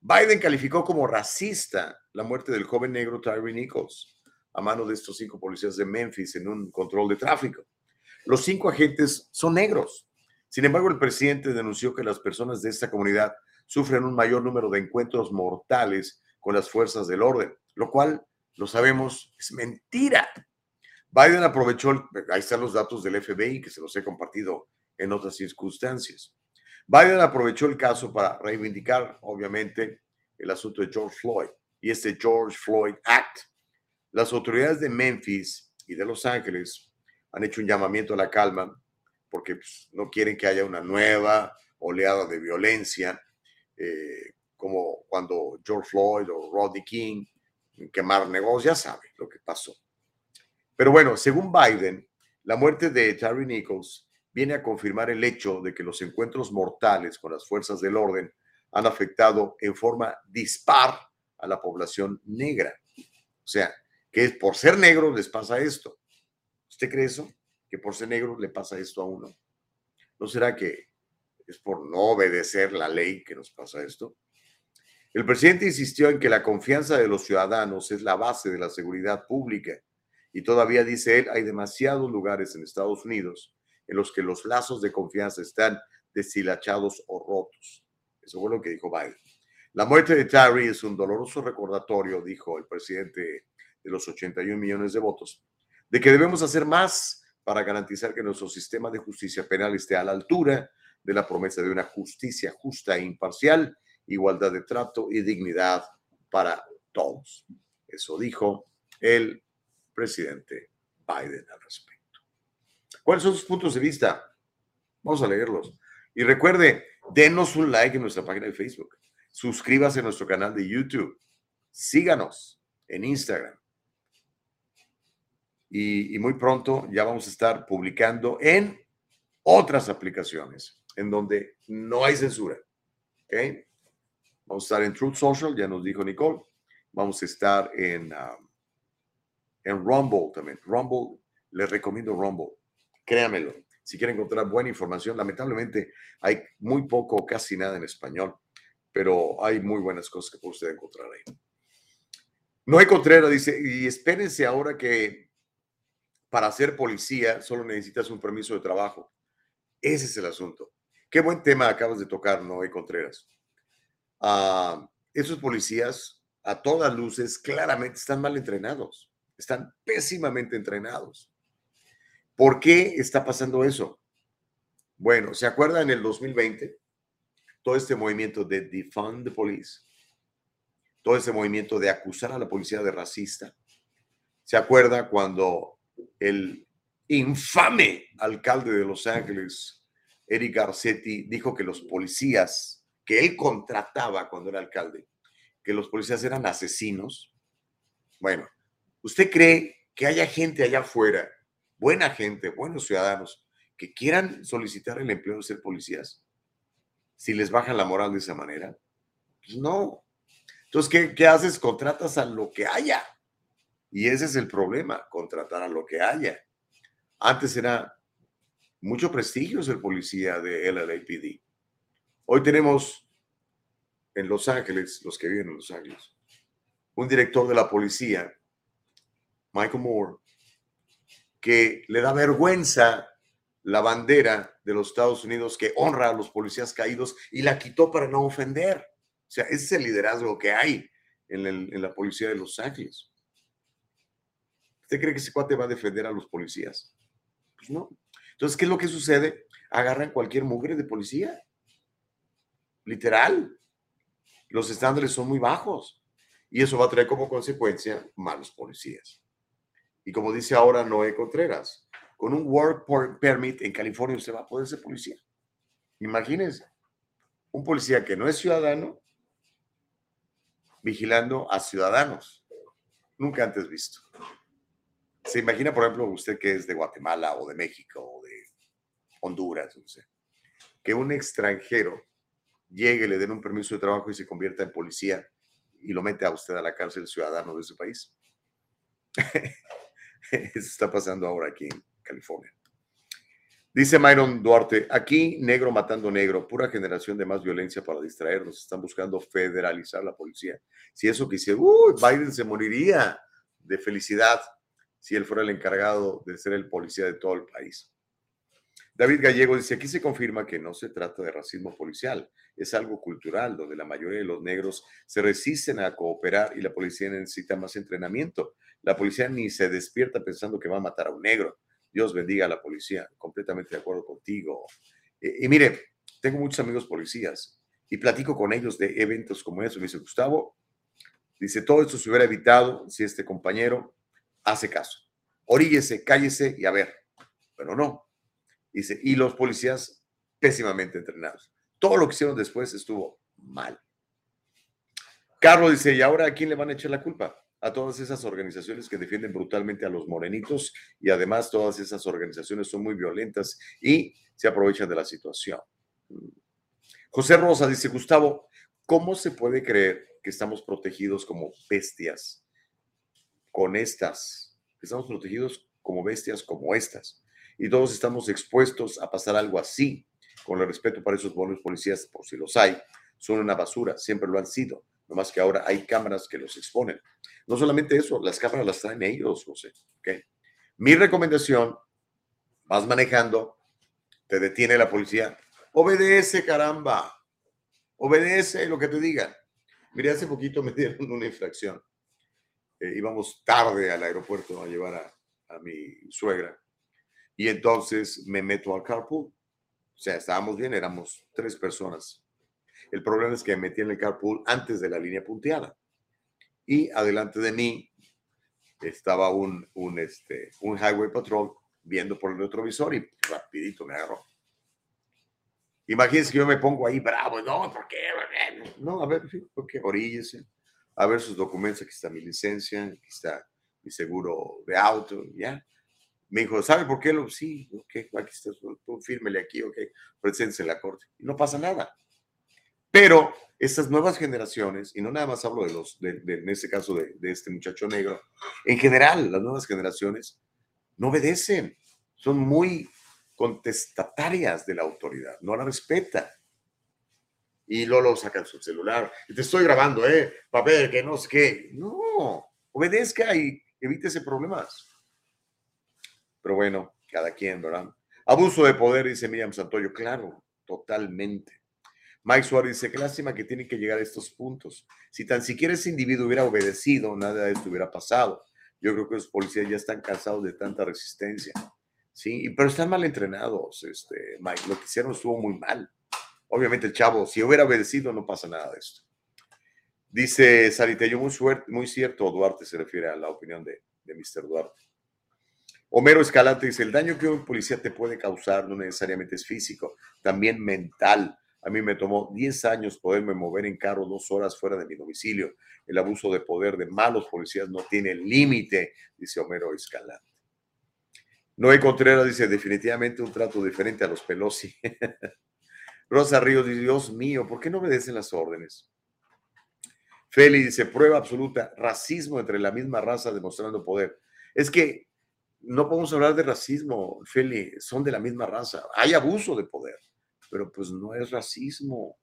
C: Biden calificó como racista la muerte del joven negro Tyree Nichols a mano de estos cinco policías de Memphis en un control de tráfico. Los cinco agentes son negros. Sin embargo, el presidente denunció que las personas de esta comunidad sufren un mayor número de encuentros mortales con las fuerzas del orden, lo cual, lo sabemos, es mentira. Biden aprovechó, ahí están los datos del FBI que se los he compartido en otras circunstancias. Biden aprovechó el caso para reivindicar, obviamente, el asunto de George Floyd y este George Floyd Act. Las autoridades de Memphis y de Los Ángeles han hecho un llamamiento a la calma porque pues, no quieren que haya una nueva oleada de violencia, eh, como cuando George Floyd o Rodney King quemaron negocios, ya sabe lo que pasó. Pero bueno, según Biden, la muerte de Terry Nichols viene a confirmar el hecho de que los encuentros mortales con las fuerzas del orden han afectado en forma dispar a la población negra. O sea, que por ser negro les pasa esto. ¿Usted cree eso? Que por ser negro le pasa esto a uno. ¿No será que es por no obedecer la ley que nos pasa esto? El presidente insistió en que la confianza de los ciudadanos es la base de la seguridad pública y todavía dice él, hay demasiados lugares en Estados Unidos en los que los lazos de confianza están deshilachados o rotos. Eso fue lo que dijo Biden. La muerte de Terry es un doloroso recordatorio, dijo el presidente de los 81 millones de votos, de que debemos hacer más para garantizar que nuestro sistema de justicia penal esté a la altura de la promesa de una justicia justa e imparcial, igualdad de trato y dignidad para todos. Eso dijo el presidente Biden al respecto. ¿Cuáles son sus puntos de vista? Vamos a leerlos. Y recuerde, denos un like en nuestra página de Facebook. Suscríbase a nuestro canal de YouTube. Síganos en Instagram. Y, muy pronto ya vamos a estar publicando en otras aplicaciones en donde no hay censura. ¿Ok? Vamos a estar en Truth Social, ya nos dijo Nicole. Vamos a estar en, um, en Rumble también. Rumble, les recomiendo Rumble. Créanmelo. Si quieren encontrar buena información, lamentablemente hay muy poco o casi nada en español, pero hay muy buenas cosas que puede usted encontrar ahí. Noé Contreras dice, y espérense ahora que para ser policía solo necesitas un permiso de trabajo. Ese es el asunto. Qué buen tema acabas de tocar, Noé Contreras. Ah, esos policías, a todas luces, claramente están mal entrenados. Están pésimamente entrenados. ¿Por qué está pasando eso? Bueno, ¿se acuerdan en el 2020? Todo este movimiento de defund the police, todo ese movimiento de acusar a la policía de racista. ¿Se acuerda cuando el infame alcalde de Los Ángeles, Eric Garcetti, dijo que los policías que él contrataba cuando era alcalde, que los policías eran asesinos? Bueno, ¿usted cree que haya gente allá afuera buena gente, buenos ciudadanos, que quieran solicitar el empleo de ser policías, si les bajan la moral de esa manera, pues no. Entonces, ¿qué, ¿qué, haces? Contratas a lo que haya. Y ese es el problema, contratar a lo que haya. Antes era mucho prestigio ser policía de LAPD. Hoy tenemos en Los Ángeles, los que viven en Los Ángeles, un director de la policía, Michael Moore, que le da vergüenza la bandera de los Estados Unidos que honra a los policías caídos y la quitó para no ofender. O sea, ese es el liderazgo que hay en, el, en la policía de Los Ángeles. ¿Usted cree que ese cuate va a defender a los policías? Pues no. Entonces, ¿qué es lo que sucede? Agarran cualquier mugre de policía. Literal. Los estándares son muy bajos. Y eso va a traer como consecuencia malos policías. Y como dice ahora Noé Contreras, con un work permit en California usted va a poder ser policía. Imagínense, un policía que no es ciudadano vigilando a ciudadanos. Nunca antes visto. Se imagina, por ejemplo, usted que es de Guatemala o de México o de Honduras, no sé, que un extranjero llegue, le den un permiso de trabajo y se convierta en policía y lo mete a usted a la cárcel ciudadano de ese país. Eso está pasando ahora aquí en California. Dice Myron Duarte, aquí negro matando negro, pura generación de más violencia para distraernos. Están buscando federalizar la policía. Si eso quisiera, uy, Biden se moriría de felicidad si él fuera el encargado de ser el policía de todo el país. David Gallego dice, aquí se confirma que no se trata de racismo policial, es algo cultural, donde la mayoría de los negros se resisten a cooperar y la policía necesita más entrenamiento. La policía ni se despierta pensando que va a matar a un negro. Dios bendiga a la policía, completamente de acuerdo contigo. Y, y mire, tengo muchos amigos policías y platico con ellos de eventos como eso. Me dice, Gustavo, dice, todo esto se hubiera evitado si este compañero hace caso. Oríllese, cállese y a ver. Pero no. Dice, y los policías pésimamente entrenados. Todo lo que hicieron después estuvo mal. Carlos dice, ¿y ahora a quién le van a echar la culpa? A todas esas organizaciones que defienden brutalmente a los morenitos y además todas esas organizaciones son muy violentas y se aprovechan de la situación. José Rosa dice, Gustavo, ¿cómo se puede creer que estamos protegidos como bestias con estas? Estamos protegidos como bestias como estas. Y todos estamos expuestos a pasar algo así, con el respeto para esos buenos policías, por si los hay, son una basura, siempre lo han sido. No más que ahora hay cámaras que los exponen. No solamente eso, las cámaras las traen ellos, José. ¿okay? Mi recomendación, vas manejando, te detiene la policía, obedece, caramba, obedece lo que te digan. Mire, hace poquito me dieron una infracción. Eh, íbamos tarde al aeropuerto a llevar a, a mi suegra y entonces me meto al carpool. O sea, estábamos bien, éramos tres personas. El problema es que me metí en el carpool antes de la línea punteada. Y adelante de mí estaba un, un, este, un highway patrol viendo por el retrovisor y rapidito me agarró. Imagínense que yo me pongo ahí bravo, no, ¿por qué? No, a ver, ok, oríllese, a ver sus documentos, aquí está mi licencia, aquí está mi seguro de auto, ya. Me dijo, ¿sabe por qué? Lo, sí, ok, aquí está, tú fírmele aquí, ok, preséntese en la corte. Y no pasa nada. Pero estas nuevas generaciones, y no nada más hablo de los, de, de, en este caso de, de este muchacho negro, en general, las nuevas generaciones no obedecen, son muy contestatarias de la autoridad, no la respetan. Y luego sacan su celular. Te estoy grabando, ¿eh? Ver que no sé qué. No, obedezca y evítese problemas. Pero bueno, cada quien, ¿verdad? Abuso de poder, dice Miriam Santoyo. Claro, totalmente. Mike Suárez dice, qué lástima que tienen que llegar a estos puntos. Si tan siquiera ese individuo hubiera obedecido, nada de esto hubiera pasado. Yo creo que los policías ya están cansados de tanta resistencia. Sí, pero están mal entrenados, este, Mike. Lo que hicieron estuvo muy mal. Obviamente el chavo, si hubiera obedecido, no pasa nada de esto. Dice Saritello, muy, muy cierto, Duarte se refiere a la opinión de, de Mr. Duarte. Homero Escalante dice, el daño que un policía te puede causar no necesariamente es físico, también mental. A mí me tomó 10 años poderme mover en carro dos horas fuera de mi domicilio. El abuso de poder de malos policías no tiene límite, dice Homero Escalante. Noé Contreras dice, definitivamente un trato diferente a los Pelosi. Rosa Ríos dice, Dios mío, ¿por qué no obedecen las órdenes? Feli dice, prueba absoluta, racismo entre la misma raza demostrando poder. Es que no podemos hablar de racismo, Feli, son de la misma raza. Hay abuso de poder, pero pues no es racismo.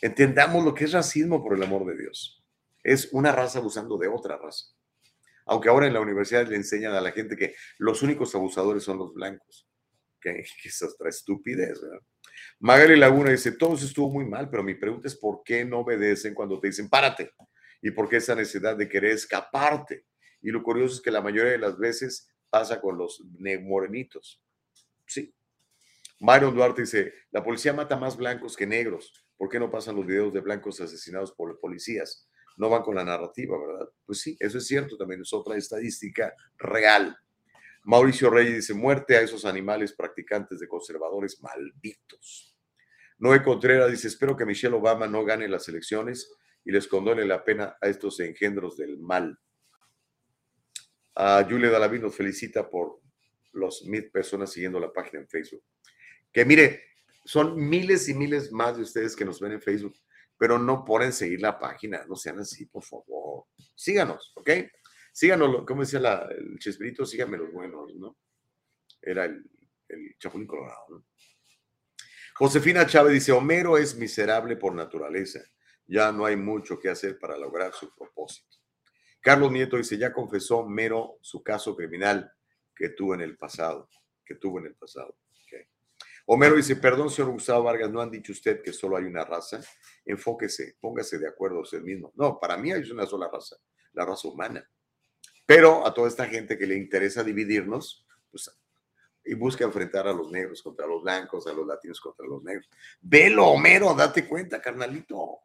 C: Entendamos lo que es racismo por el amor de Dios. Es una raza abusando de otra raza. Aunque ahora en la universidad le enseñan a la gente que los únicos abusadores son los blancos. Que, es otra estupidez, ¿verdad? Magali Laguna dice, todo eso estuvo muy mal, pero mi pregunta es ¿por qué no obedecen cuando te dicen párate? ¿Y por qué esa necesidad de querer escaparte? Y lo curioso es que la mayoría de las veces pasa con los morenitos. Sí. Myron Duarte dice, la policía mata más blancos que negros. ¿Por qué no pasan los videos de blancos asesinados por policías? No van con la narrativa, ¿verdad? Pues sí, eso es cierto también, es otra estadística real. Mauricio Reyes dice, muerte a esos animales practicantes de conservadores malditos. Noé Contreras dice, espero que Michelle Obama no gane las elecciones y les condone la pena a estos engendros del mal. A Julia Dalaví nos felicita por los mil personas siguiendo la página en Facebook. Que mire, son miles y miles más de ustedes que nos ven en Facebook, pero no ponen seguir la página, no sean así, por favor. Síganos, ¿ok? Síganos, como decía el Chespirito, síganme los buenos, ¿no? Era el, Chapulín Colorado, ¿no? Josefina Chávez dice, Homero es miserable por naturaleza. Ya no hay mucho que hacer para lograr su propósito. Carlos Nieto dice, ya confesó Mero su caso criminal que tuvo en el pasado, que tuvo en el pasado. Homero dice, perdón, señor Gustavo Vargas, ¿no han dicho usted que solo hay una raza? Enfóquese, póngase de acuerdo usted mismo. No, para mí hay una sola raza, la raza humana. Pero a toda esta gente que le interesa dividirnos, pues y busca enfrentar a los negros contra los blancos, a los latinos contra los negros. Velo, Homero, date cuenta, carnalito.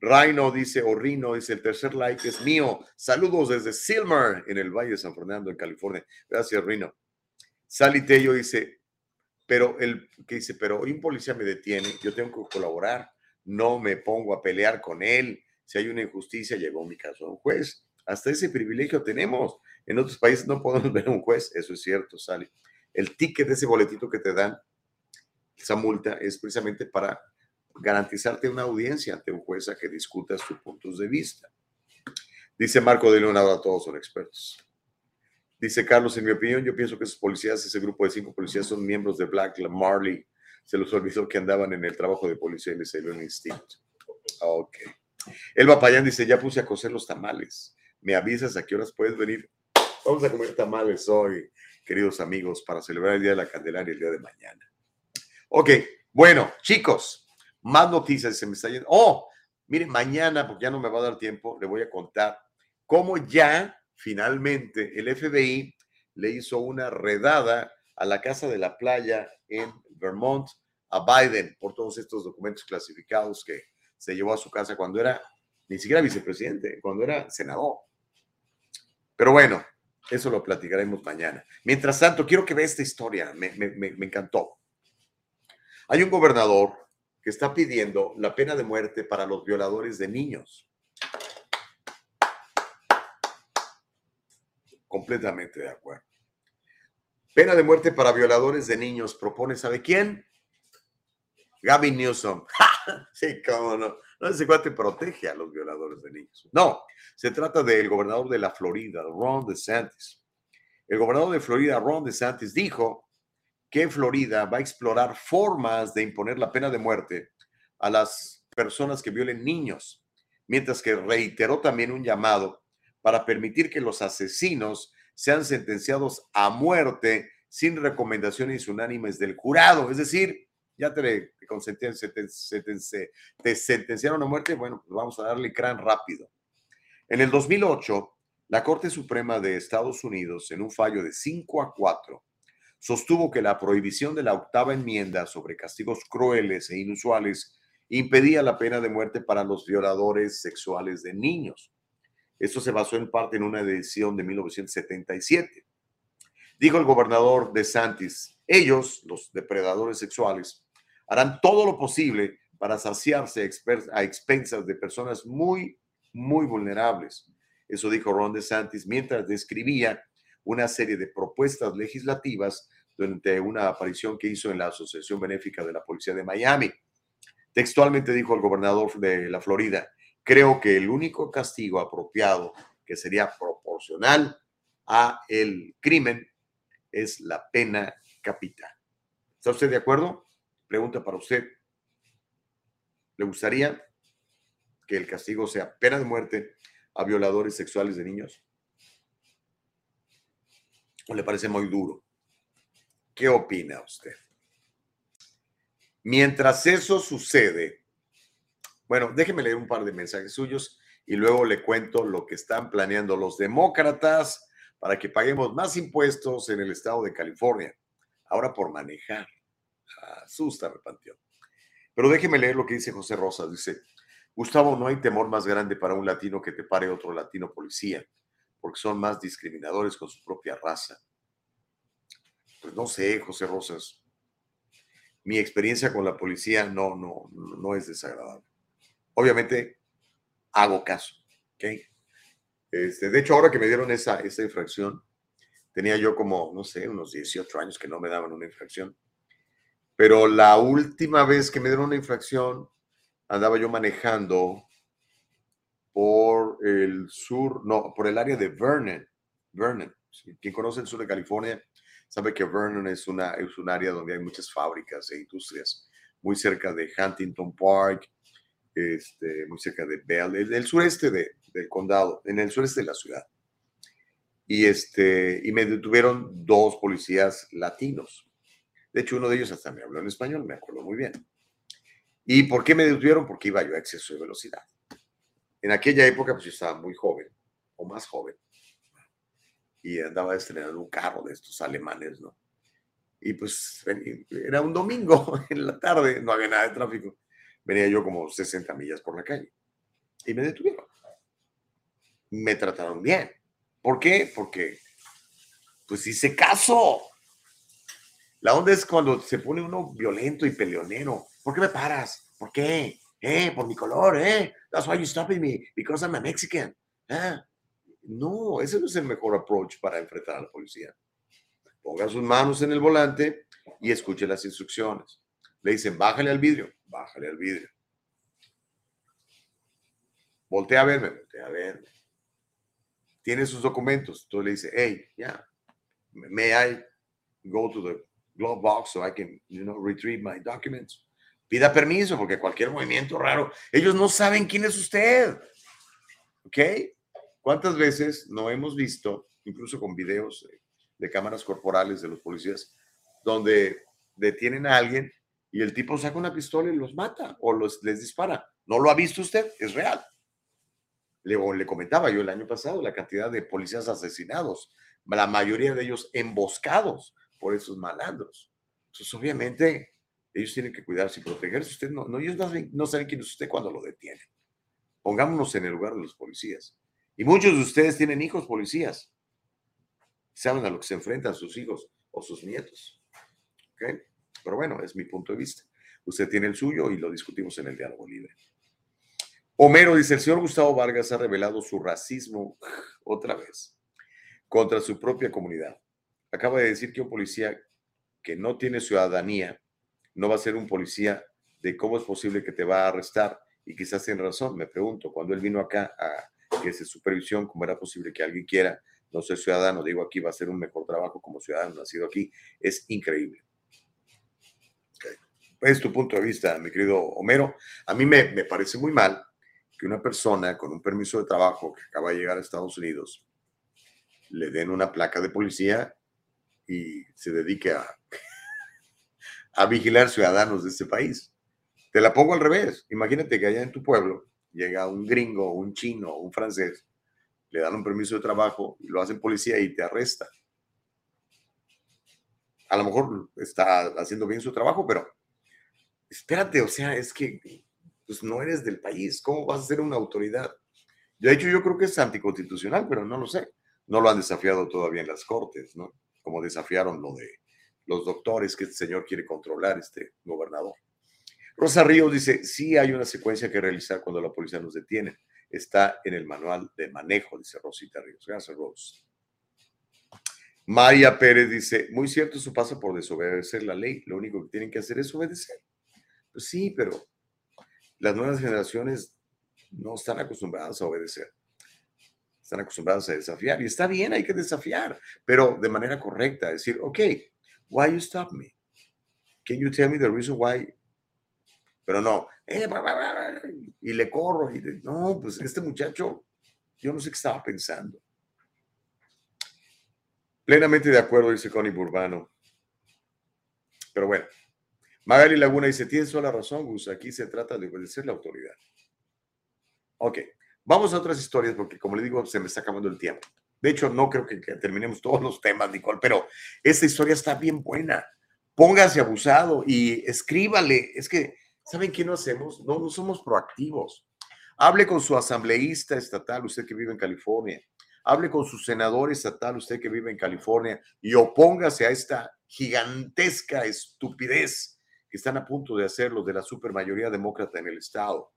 C: Rhino dice, o Rino dice, el tercer like es mío. Saludos desde Silmer, en el Valle de San Fernando, en California. Gracias, Rino. Sally Tello dice, pero el que dice, pero hoy un policía me detiene, yo tengo que colaborar, no me pongo a pelear con él. Si hay una injusticia, llegó mi caso a un juez. Hasta ese privilegio tenemos. En otros países no podemos ver a un juez, eso es cierto, Sally. El ticket, ese boletito que te dan, esa multa, es precisamente para garantizarte una audiencia ante un juez a que discutas tus puntos de vista. Dice Marco de León, ahora todos son expertos. Dice Carlos, en mi opinión, yo pienso que esos policías, ese grupo de cinco policías son miembros de Black Marley. Se los olvidó que andaban en el trabajo de policía y les salió un instinto. Ok. Elba Payán dice, ya puse a cocer los tamales. ¿Me avisas a qué horas puedes venir? Vamos a comer tamales hoy, queridos amigos, para celebrar el Día de la Candelaria el día de mañana. Ok, bueno, chicos, más noticias. Oh, miren, mañana, porque ya no me va a dar tiempo, le voy a contar cómo ya finalmente el FBI le hizo una redada a la casa de la playa en Vermont a Biden por todos estos documentos clasificados que se llevó a su casa cuando era ni siquiera vicepresidente, cuando era senador. Pero bueno, eso lo platicaremos mañana. Mientras tanto, quiero que vea esta historia, me, encantó. Hay un gobernador que está pidiendo la pena de muerte para los violadores de niños. Completamente de acuerdo. Pena de muerte para violadores de niños propone, ¿sabe quién? Gavin Newsom. sí, cómo no. No, ese cuate protege a los violadores de niños. No, se trata del gobernador de la Florida, Ron DeSantis. El gobernador de Florida, Ron DeSantis, dijo que Florida va a explorar formas de imponer la pena de muerte a las personas que violen niños, mientras que reiteró también un llamado para permitir que los asesinos sean sentenciados a muerte sin recomendaciones unánimes del jurado. Es decir, ya te, te sentenciaron a muerte, bueno, pues vamos a darle crán rápido. En el 2008, la Corte Suprema de Estados Unidos, en un fallo de 5 a 4, sostuvo que la prohibición de la octava enmienda sobre castigos crueles e inusuales impedía la pena de muerte para los violadores sexuales de niños. Esto se basó en parte en una decisión de 1977. Dijo el gobernador de Santis, ellos, los depredadores sexuales, harán todo lo posible para saciarse a expensas de personas muy, muy vulnerables. Eso dijo Ron DeSantis mientras describía una serie de propuestas legislativas durante una aparición que hizo en la Asociación Benéfica de la Policía de Miami. Textualmente dijo el gobernador de la Florida, creo que el único castigo apropiado que sería proporcional a el crimen es la pena capital. ¿Está usted de acuerdo? Pregunta para usted. ¿Le gustaría que el castigo sea pena de muerte a violadores sexuales de niños? ¿O le parece muy duro? ¿Qué opina usted? Mientras eso sucede, bueno, déjeme leer un par de mensajes suyos y luego le cuento lo que están planeando los demócratas para que paguemos más impuestos en el estado de California. Ahora por manejar. Asusta, panteón. Pero déjeme leer lo que dice José Rosas. Dice, Gustavo, no hay temor más grande para un latino que te pare otro latino policía, porque son más discriminadores con su propia raza. Pues no sé, José Rosas. Mi experiencia con la policía no, no, no es desagradable. Obviamente, hago caso. Este, de hecho, ahora que me dieron esa, esa infracción, tenía yo como, no sé, unos 18 años que no me daban una infracción. Pero la última vez que me dieron una infracción, andaba yo manejando por el sur, no, por el área de Vernon. Vernon. Quien conoce el sur de California sabe que Vernon es, una, es un área donde hay muchas fábricas e industrias, muy cerca de Huntington Park, este, muy cerca de Bell, el, el sureste de, del condado, en el sureste de la ciudad. Y, este, y me detuvieron dos policías latinos. De hecho, uno de ellos hasta me habló en español, me acuerdo muy bien. ¿Y por qué me detuvieron? Porque iba yo a exceso de velocidad. En aquella época, pues yo estaba muy joven, o más joven y andaba estrenando un carro de estos alemanes, ¿no? Y pues era un domingo en la tarde, no había nada de tráfico. Venía yo como 60 millas por la calle y me detuvieron. Me trataron bien. ¿Por qué? Porque pues hice caso. La onda es cuando se pone uno violento y peleonero. ¿Por qué me paras? ¿Por qué? ¿Eh? Por mi color, ¿eh? That's why you stopping me, because I'm a Mexican. Ah, No, ese no es el mejor approach para enfrentar a la policía. Ponga sus manos en el volante y escuche las instrucciones. Le dicen, bájale al vidrio, bájale al vidrio. Voltea a verme, voltea a verme. Tiene sus documentos. Entonces le dice, hey, yeah, may I go to the glove box so I can, you know, retrieve my documents? Pida permiso porque cualquier movimiento raro, ellos no saben quién es usted. ¿Ok? ¿Cuántas veces no hemos visto, incluso con videos de, cámaras corporales de los policías, donde detienen a alguien y el tipo saca una pistola y los mata o los, les dispara? ¿No lo ha visto usted? Es real. Le comentaba yo el año pasado la cantidad de policías asesinados, la mayoría de ellos emboscados por esos malandros. Entonces, obviamente, ellos tienen que cuidarse y protegerse. Usted no, no ellos no saben, quién es usted cuando lo detienen. Pongámonos en el lugar de los policías. Y muchos de ustedes tienen hijos policías. Saben a lo que se enfrentan sus hijos o sus nietos. ¿Ok? Pero bueno, es mi punto de vista. Usted tiene el suyo y lo discutimos en el diálogo libre. Homero dice, el señor Gustavo Vargas ha revelado su racismo otra vez contra su propia comunidad. Acaba de decir que un policía que no tiene ciudadanía no va a ser un policía de cómo es posible que te va a arrestar. Y quizás tiene razón, me pregunto, cuando él vino acá a que se supervisión, ¿cómo era posible que alguien quiera no ser ciudadano? Digo, aquí va a hacer un mejor trabajo como ciudadano nacido aquí. Es increíble. Es tu punto de vista, mi querido Homero. A mí me, me parece muy mal que una persona con un permiso de trabajo que acaba de llegar a Estados Unidos le den una placa de policía y se dedique a, a vigilar ciudadanos de este país. Te la pongo al revés. Imagínate que allá en tu pueblo llega un gringo, un chino, un francés, le dan un permiso de trabajo lo hacen policía y te arresta. A lo mejor está haciendo bien su trabajo, pero espérate, o sea, es que pues no eres del país. ¿Cómo vas a ser una autoridad? De hecho, yo creo que es anticonstitucional, pero no lo sé. No lo han desafiado todavía en las cortes, ¿no? Como desafiaron lo de los doctores que este señor quiere controlar, este gobernador. Rosa Ríos dice, sí hay una secuencia que realizar cuando la policía nos detiene. Está en el manual de manejo, dice Rosita Ríos. Gracias, Rose. María Pérez dice, muy cierto, eso pasa por desobedecer la ley. Lo único que tienen que hacer es obedecer. Pues sí, pero las nuevas generaciones no están acostumbradas a obedecer. Están acostumbradas a desafiar. Y está bien, hay que desafiar, pero de manera correcta. Decir, ok, why you stop me? Can you tell me the reason why? Pero no, eh, y le corro. Y de- no, pues este muchacho, yo no sé qué estaba pensando. Plenamente de acuerdo, dice Connie Burbano. Pero bueno, Magali Laguna dice, tienes toda la razón, Gus, aquí se trata de obedecer la autoridad. Ok, vamos a otras historias porque como le digo, se me está acabando el tiempo. De hecho, no creo que, terminemos todos los temas, Nicole, pero esta historia está bien buena. Póngase abusado y escríbale. Es que, ¿saben qué no hacemos? No, no somos proactivos. Hable con su asambleísta estatal, usted que vive en California. Hable con su senador estatal, usted que vive en California, y opóngase a esta gigantesca estupidez que están a punto de hacer los de la supermayoría demócrata en el estado.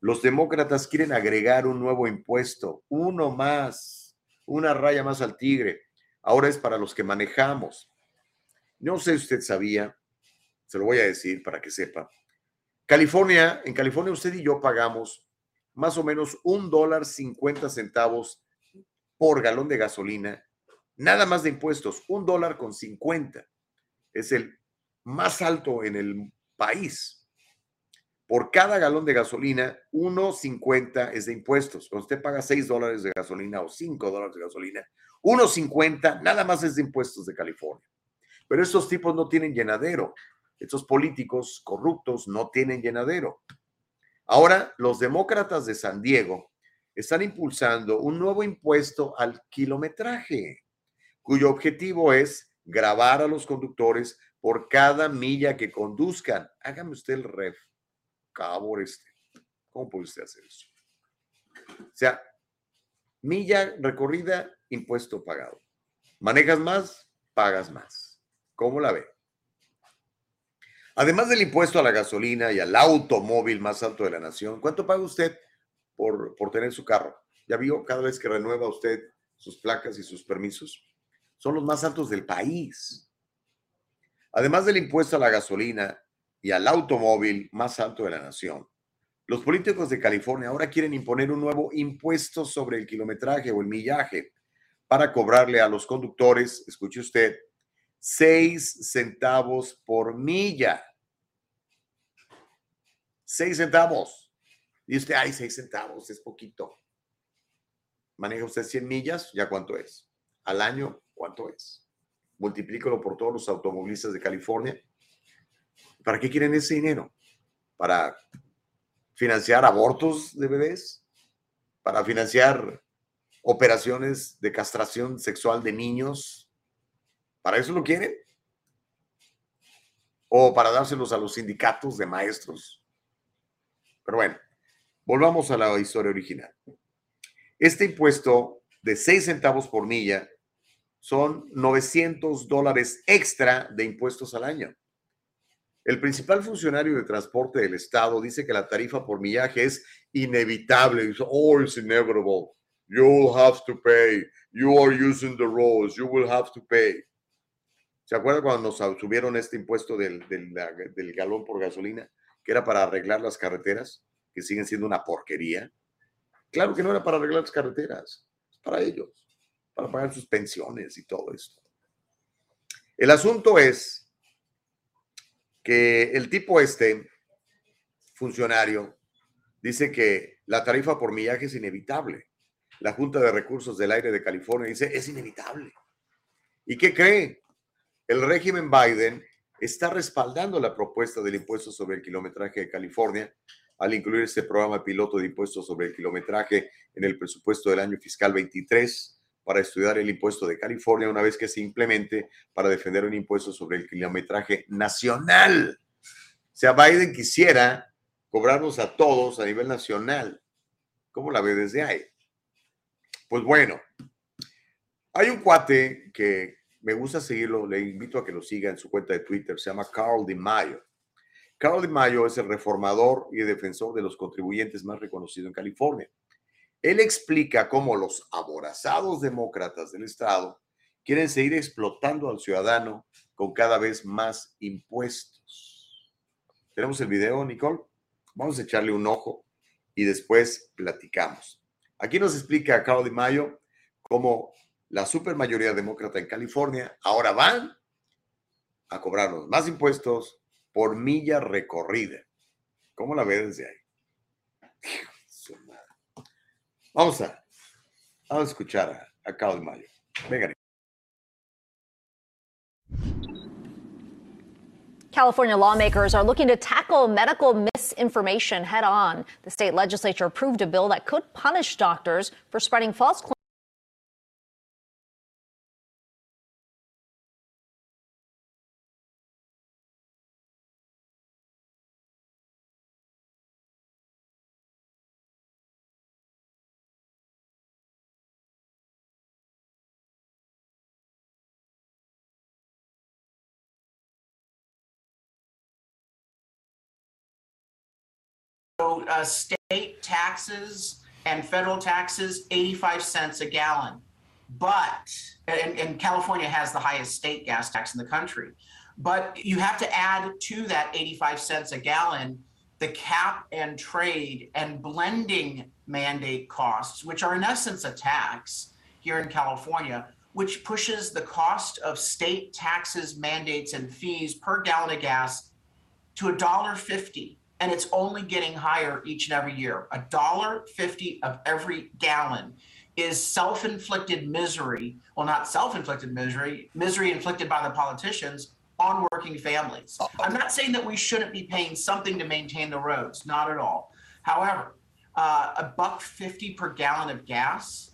C: Los demócratas quieren agregar un nuevo impuesto, uno más, una raya más al tigre. Ahora es para los que manejamos. No sé si usted sabía, se lo voy a decir para que sepa. California, en California usted y yo pagamos más o menos un dólar cincuenta centavos por galón de gasolina, nada más de impuestos, un dólar con cincuenta. Es el más alto en el país. Por cada galón de gasolina, 1.50 es de impuestos. Cuando usted paga 6 dólares de gasolina o 5 dólares de gasolina, 1.50 nada más es de impuestos de California. Pero estos tipos no tienen llenadero. Estos políticos corruptos no tienen llenadero. Ahora, los demócratas de San Diego están impulsando un nuevo impuesto al kilometraje, cuyo objetivo es grabar a los conductores por cada milla que conduzcan. Hágame usted el ref, favor este. ¿Cómo puede usted hacer eso? O sea, milla recorrida, impuesto pagado. Manejas más, pagas más. ¿Cómo la ve? Además del impuesto a la gasolina y al automóvil más alto de la nación, ¿cuánto paga usted por, por tener su carro? ¿Ya vio cada vez que renueva usted sus placas y sus permisos? Son los más altos del país. Además del impuesto a la gasolina y al automóvil más alto de la nación, los políticos de California ahora quieren imponer un nuevo impuesto sobre el kilometraje o el millaje para cobrarle a los conductores, escuche usted, seis centavos por milla. Seis centavos. Y usted, ay, seis centavos, es poquito. Maneja usted 100 millas, ¿ya cuánto es? Al año, ¿cuánto es? Multiplícalo por todos los automovilistas de California. ¿Para qué quieren ese dinero? ¿Para financiar abortos de bebés? ¿Para financiar operaciones de castración sexual de niños? ¿Para eso lo quieren? ¿O para dárselos a los sindicatos de maestros? Pero bueno, volvamos a la historia original. Este impuesto de 6 centavos por milla son 900 dólares extra de impuestos al año. El principal funcionario de transporte del estado dice que la tarifa por millaje es inevitable. Dice, oh, it's inevitable. You will have to pay. You are using the roads. You will have to pay. ¿Se acuerda cuando nos subieron este impuesto del, del, del galón por gasolina, que era para arreglar las carreteras, que siguen siendo una porquería? Claro que no era para arreglar las carreteras, es para ellos, para pagar sus pensiones y todo esto. El asunto es que el tipo este, funcionario, dice que la tarifa por millaje es inevitable. La Junta de Recursos del Aire de California dice, es inevitable. ¿Y qué cree? El régimen Biden está respaldando la propuesta del impuesto sobre el kilometraje de California al incluir este programa piloto de impuestos sobre el kilometraje en el presupuesto del año fiscal 23 para estudiar el impuesto de California una vez que se implemente para defender un impuesto sobre el kilometraje nacional. O sea, Biden quisiera cobrarnos a todos a nivel nacional. ¿Cómo la ve desde ahí? Pues bueno, hay un cuate que me gusta seguirlo, le invito a que lo siga en su cuenta de Twitter, se llama Carl DiMaio. Carl de Mayo es el reformador y defensor de los contribuyentes más reconocido en California. Él explica cómo los aborazados demócratas del Estado quieren seguir explotando al ciudadano con cada vez más impuestos. ¿Tenemos el video, Nicole? Vamos a echarle un ojo y después platicamos. Aquí nos explica Carl de Mayo cómo la supermayoría demócrata en California ahora van a cobrarnos más impuestos por milla recorrida. ¿Cómo la ves desde ahí? Vamos a, vamos a escuchar a, a Carl Mayo. Venga.
T: California lawmakers are looking to tackle medical misinformation head on. The state legislature approved a bill that could punish doctors for spreading false claims.
U: Uh, state taxes and federal taxes 85 cents a gallon. But, and, and California has the highest state gas tax in the country. But you have to add to that 85 cents a gallon the cap and trade and blending mandate costs, which are in essence a tax here in California, which pushes the cost of state taxes, mandates, and fees per gallon of gas to a dollar fifty and it's only getting higher each and every year. A dollar fifty of every gallon is self-inflicted misery. Well, not self-inflicted misery, misery inflicted by the politicians on working families. I'm not saying that we shouldn't be paying something to maintain the roads, not at all. However, uh, a buck fifty per gallon of gas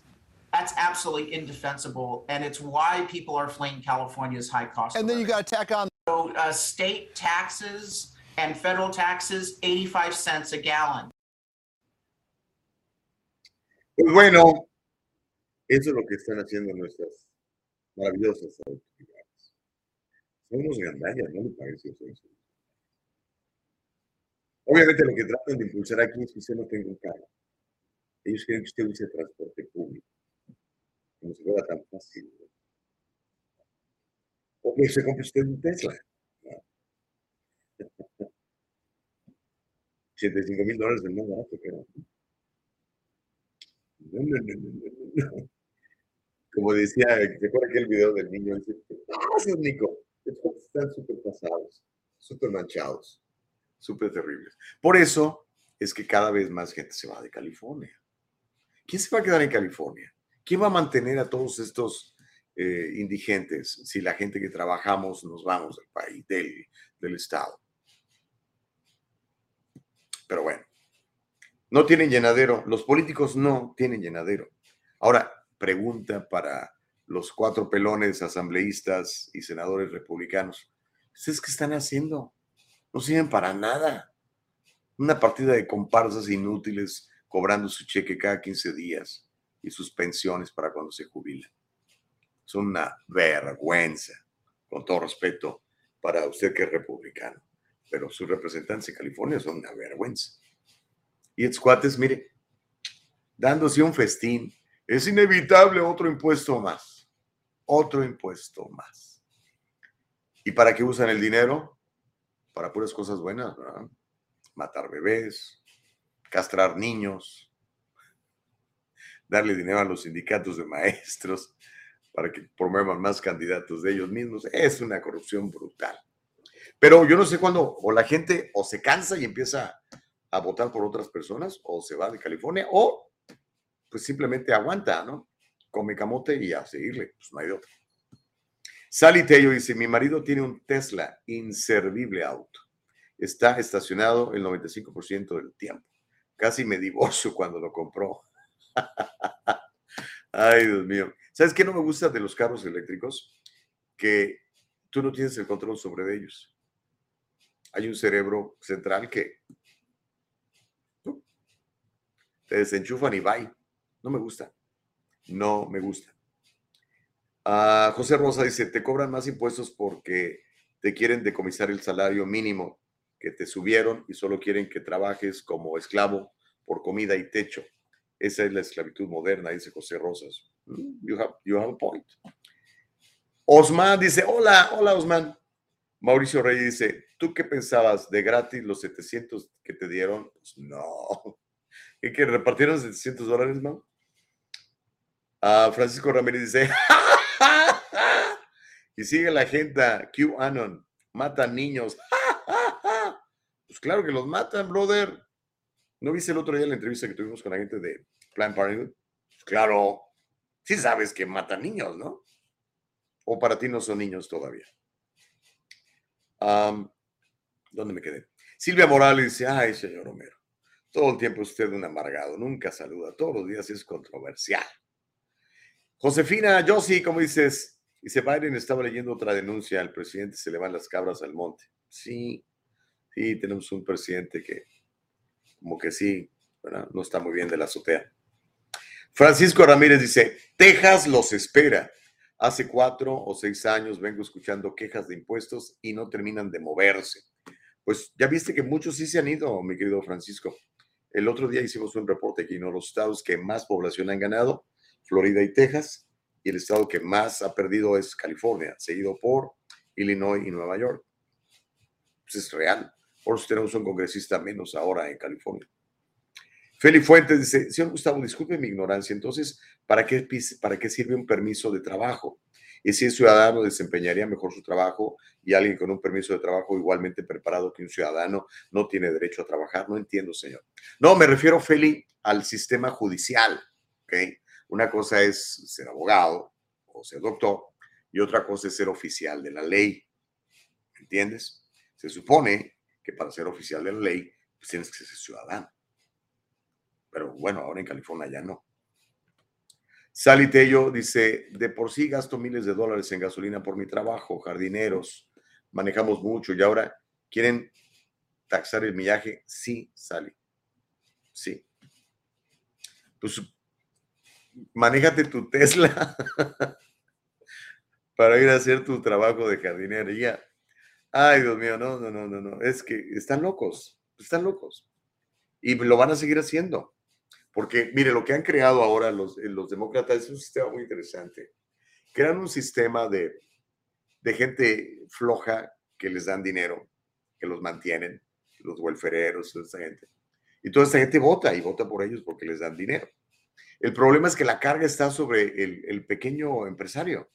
U: That's absolutely indefensible, and it's why people are fleeing California's high cost.
R: And then you got to tack on.
U: So, uh, state taxes and federal taxes, 85 cents a gallon.
C: Pues bueno, eso es lo que están haciendo nuestras maravillosas autoridades. Son unos gandallas, ¿no le parece ustedes? Obviamente lo que tratan de impulsar aquí es que usted no tenga un carro. Ellos quieren que usted use transporte público. Como si fuera tan fácil. ¿no? O que se compre usted un Tesla. ¿no? 85 mil dólares el más barato era. No, no, no, no. Como decía, ¿se acuerda aquel video del niño? Dice, ¿qué Nico? Están súper pasados, súper manchados, súper terribles. Por eso es que cada vez más gente se va de California. ¿Quién se va a quedar en California? ¿Quién va a mantener a todos estos eh, indigentes si la gente que trabajamos nos vamos del país, del estado? Pero bueno, no tienen llenadero. Los políticos no tienen llenadero. Ahora, pregunta para los cuatro pelones asambleístas y senadores republicanos. ¿Ustedes qué están haciendo? No sirven para nada. Una partida de comparsas inútiles cobrando su cheque cada 15 días y sus pensiones para cuando se jubilan. Son una vergüenza, con todo respeto para usted que es republicano, pero sus representantes en California son una vergüenza. Y estos mire, dándose un festín, es inevitable otro impuesto más, otro impuesto más. ¿Y para qué usan el dinero? Para puras cosas buenas, ¿verdad? Matar bebés, castrar niños, darle dinero a los sindicatos de maestros para que promuevan más candidatos de ellos mismos. Es una corrupción brutal. Pero yo no sé cuándo o la gente o se cansa y empieza a votar por otras personas o se va de California o pues simplemente aguanta, ¿no? Come camote y a seguirle, pues no hay de otra. Sally Tello dice, mi marido tiene un Tesla inservible auto. Está estacionado el 95% del tiempo. Casi me divorcio cuando lo compró. Ay, Dios mío. ¿Sabes qué no me gusta de los carros eléctricos? Que tú no tienes el control sobre ellos. Hay un cerebro central que ¡pum! te desenchufan y bye. No me gusta. No me gusta. Ah, José Rosa dice, te cobran más impuestos porque te quieren decomisar el salario mínimo que te subieron y solo quieren que trabajes como esclavo por comida y techo. Esa es la esclavitud moderna, dice José Rosas. Mm, You have, you have a point. Osman dice, hola, hola Osman. Mauricio Rey dice, ¿tú qué pensabas de gratis los 700 que te dieron? Pues no. ¿Y que repartieron 700 dólares, no? Francisco Ramírez dice, y sigue la gente, QAnon, matan niños. pues claro que los matan, brother. ¿No viste el otro día la entrevista que tuvimos con la gente de Planned Parenthood? Pues claro, sí sabes que matan niños, ¿no? O para ti no son niños todavía. ¿Dónde me quedé? Silvia Morales dice, ay, señor Romero, todo el tiempo usted un amargado, nunca saluda, todos los días es controversial. Josefina Josi, ¿cómo dices? Dice, Biden estaba leyendo otra denuncia, el presidente se le van las cabras al monte. Sí, sí, tenemos un presidente que como que sí, ¿verdad? no está muy bien de la azotea. Francisco Ramírez dice, Texas los espera. Hace cuatro o seis años vengo escuchando quejas de impuestos y no terminan de moverse. Pues ya viste que muchos sí se han ido, mi querido Francisco. El otro día hicimos un reporte aquí, ¿no? Los estados que más población han ganado, Florida y Texas, y el estado que más ha perdido es California, seguido por Illinois y Nueva York. Pues es real. Por eso tenemos un congresista menos ahora en California. Feli Fuentes dice, señor Gustavo, disculpe mi ignorancia, entonces, ¿para qué, ¿para qué sirve un permiso de trabajo? Y si el ciudadano desempeñaría mejor su trabajo y alguien con un permiso de trabajo igualmente preparado que un ciudadano no tiene derecho a trabajar, no entiendo, señor. No, me refiero, Feli, al sistema judicial. Una cosa es ser abogado o ser doctor y otra cosa es ser oficial de la ley, ¿me entiendes? Se supone que para ser oficial de la ley, pues tienes que ser ciudadano. Pero bueno, ahora en California ya no. Sally Tello dice, de por sí gasto miles de dólares en gasolina por mi trabajo, jardineros, manejamos mucho y ahora quieren taxar el millaje. Sí, Sally. Sí. Pues manéjate tu Tesla para ir a hacer tu trabajo de Ya. Ay, Dios mío, no, no, no, no, no. Es que están locos, están locos. Y lo van a seguir haciendo. Porque, mire, lo que han creado ahora los, eh, los demócratas es un sistema muy interesante. Crean un sistema de, de gente floja que les dan dinero, que los mantienen, los welfereros, toda esa gente. Y toda esta gente vota y vota por ellos porque les dan dinero. El problema es que la carga está sobre el, el pequeño empresario.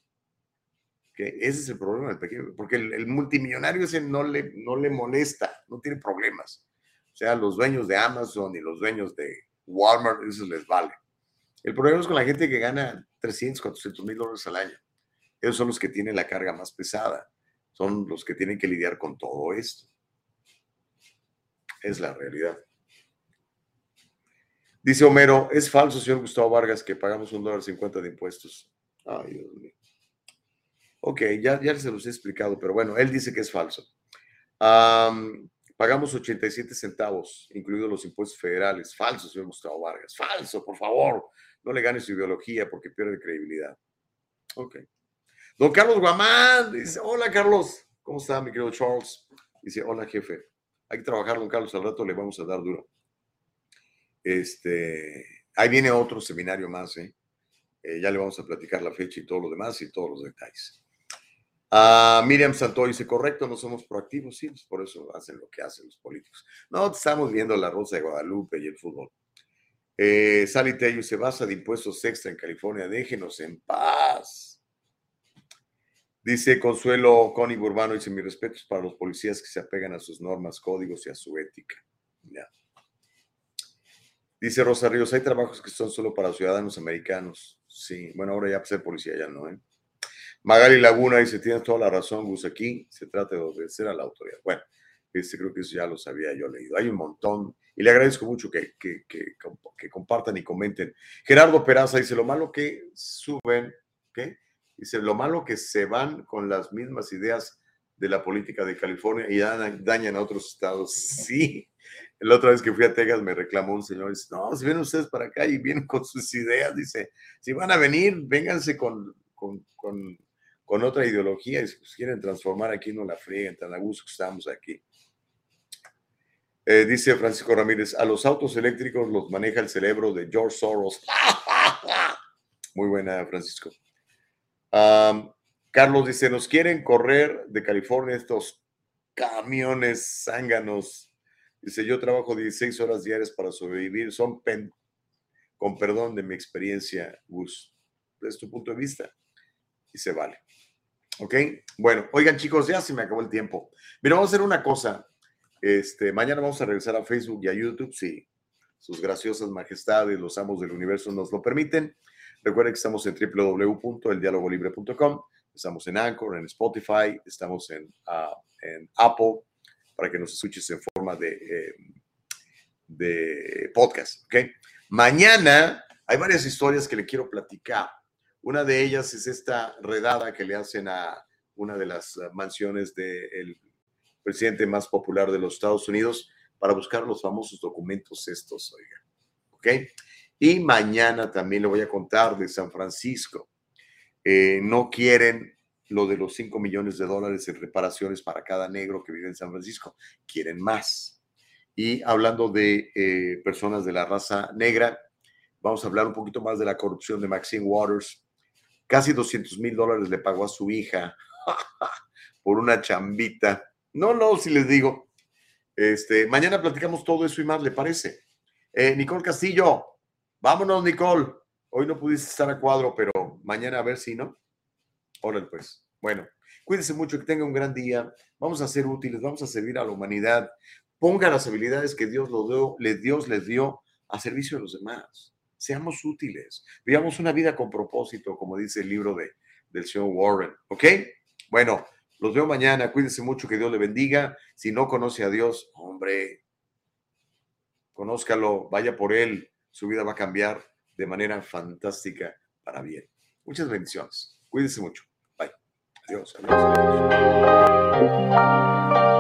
C: que Ese es el problema pequeño, porque el, el multimillonario ese no le, no le molesta, no tiene problemas. O sea, los dueños de Amazon y los dueños de Walmart, eso les vale. El problema es con la gente que gana 300, 400 mil dólares al año. Esos son los que tienen la carga más pesada. Son los que tienen que lidiar con todo esto. Es la realidad. Dice Homero, es falso, señor Gustavo Vargas, que pagamos un dólar cincuenta de impuestos. Ay, Dios mío. Ok, ya, ya se los he explicado, pero bueno, él dice que es falso. Am, pagamos 87 centavos, incluidos los impuestos federales. Falso, señor Gustavo Vargas. Falso, por favor. No le gane su ideología porque pierde credibilidad. Ok. Don Carlos Guamán dice, hola Carlos, ¿cómo está mi querido Charles? Dice, hola jefe. Hay que trabajar, don Carlos, al rato le vamos a dar duro. Este, ahí viene otro seminario más, ¿eh? Eh, ya le vamos a platicar la fecha y todo lo demás y todos los detalles. Ah, Miriam Santoy dice, correcto, no somos proactivos, sí, pues por eso hacen lo que hacen los políticos. No, estamos viendo la Rosa de Guadalupe y el fútbol. Eh, Sally Tello se basa de impuestos extra en California, déjenos en paz. Dice Consuelo Connie Burbano, dice, mis respetos para los policías que se apegan a sus normas, códigos y a su ética. Dice Rosa Ríos, hay trabajos que son solo para ciudadanos americanos. Sí, bueno, ahora ya ser policía ya no, ¿eh? Magali Laguna dice, tienes toda la razón, Gus, aquí se trata de obedecer a la autoridad. Bueno, este, creo que eso ya lo sabía yo leído. Hay un montón y le agradezco mucho que, que, que, compartan y comenten. Gerardo Peraza dice, lo malo que suben, ¿qué? Dice, lo malo que se van con las mismas ideas de la política de California y dañan, a otros estados. Sí, la otra vez que fui a Texas me reclamó un señor, dice, no, si vienen ustedes para acá y vienen con sus ideas, dice, si van a venir, vénganse con, con, con otra ideología y si quieren transformar aquí, no la frieguen, tan a gusto que estamos aquí. Eh, dice Francisco Ramírez, a los autos eléctricos los maneja el cerebro de George Soros. Muy buena, Francisco. Carlos dice, nos quieren correr de California estos camiones zánganos. Dice, yo trabajo 16 horas diarias para sobrevivir. Son, pen con perdón de mi experiencia, Gus. Es tu punto de vista y se vale. ¿Ok? Bueno, oigan chicos, ya se me acabó el tiempo. Mira, vamos a hacer una cosa. Este, mañana vamos a regresar a Facebook y a YouTube, si sus graciosas majestades, los amos del universo nos lo permiten. Recuerden que estamos en www.eldialogolibre.com, estamos en Anchor, en Spotify, estamos en, uh, en Apple, para que nos escuches en forma de, eh, de podcast, ¿ok? Mañana hay varias historias que le quiero platicar. Una de ellas es esta redada que le hacen a una de las mansiones del presidente más popular de los Estados Unidos para buscar los famosos documentos estos, oiga. ¿Ok? Y mañana también le voy a contar de San Francisco. Eh, no quieren lo de los 5 millones de dólares en reparaciones para cada negro que vive en San Francisco. Quieren más. Y hablando de eh, personas de la raza negra, vamos a hablar un poquito más de la corrupción de Maxine Waters. Casi 200 mil dólares le pagó a su hija por una chambita. No, no, si les digo. Este, mañana platicamos todo eso y más, ¿le parece? Eh, Nicole Castillo, vámonos, Nicole. Hoy no pudiste estar a cuadro, pero mañana a ver si no. Órale, pues. Bueno, cuídense mucho, que tengan un gran día. Vamos a ser útiles, vamos a servir a la humanidad. Ponga las habilidades que Dios, lo dio, Dios les dio a servicio de los demás. Seamos útiles. Vivamos una vida con propósito, como dice el libro de, del señor Warren. ¿Ok? Bueno, los veo mañana. Cuídense mucho, que Dios le bendiga. Si no conoce a Dios, hombre, conózcalo, vaya por él. Su vida va a cambiar de manera fantástica para bien. Muchas bendiciones. Cuídense mucho. Bye. Adiós. adiós, adiós.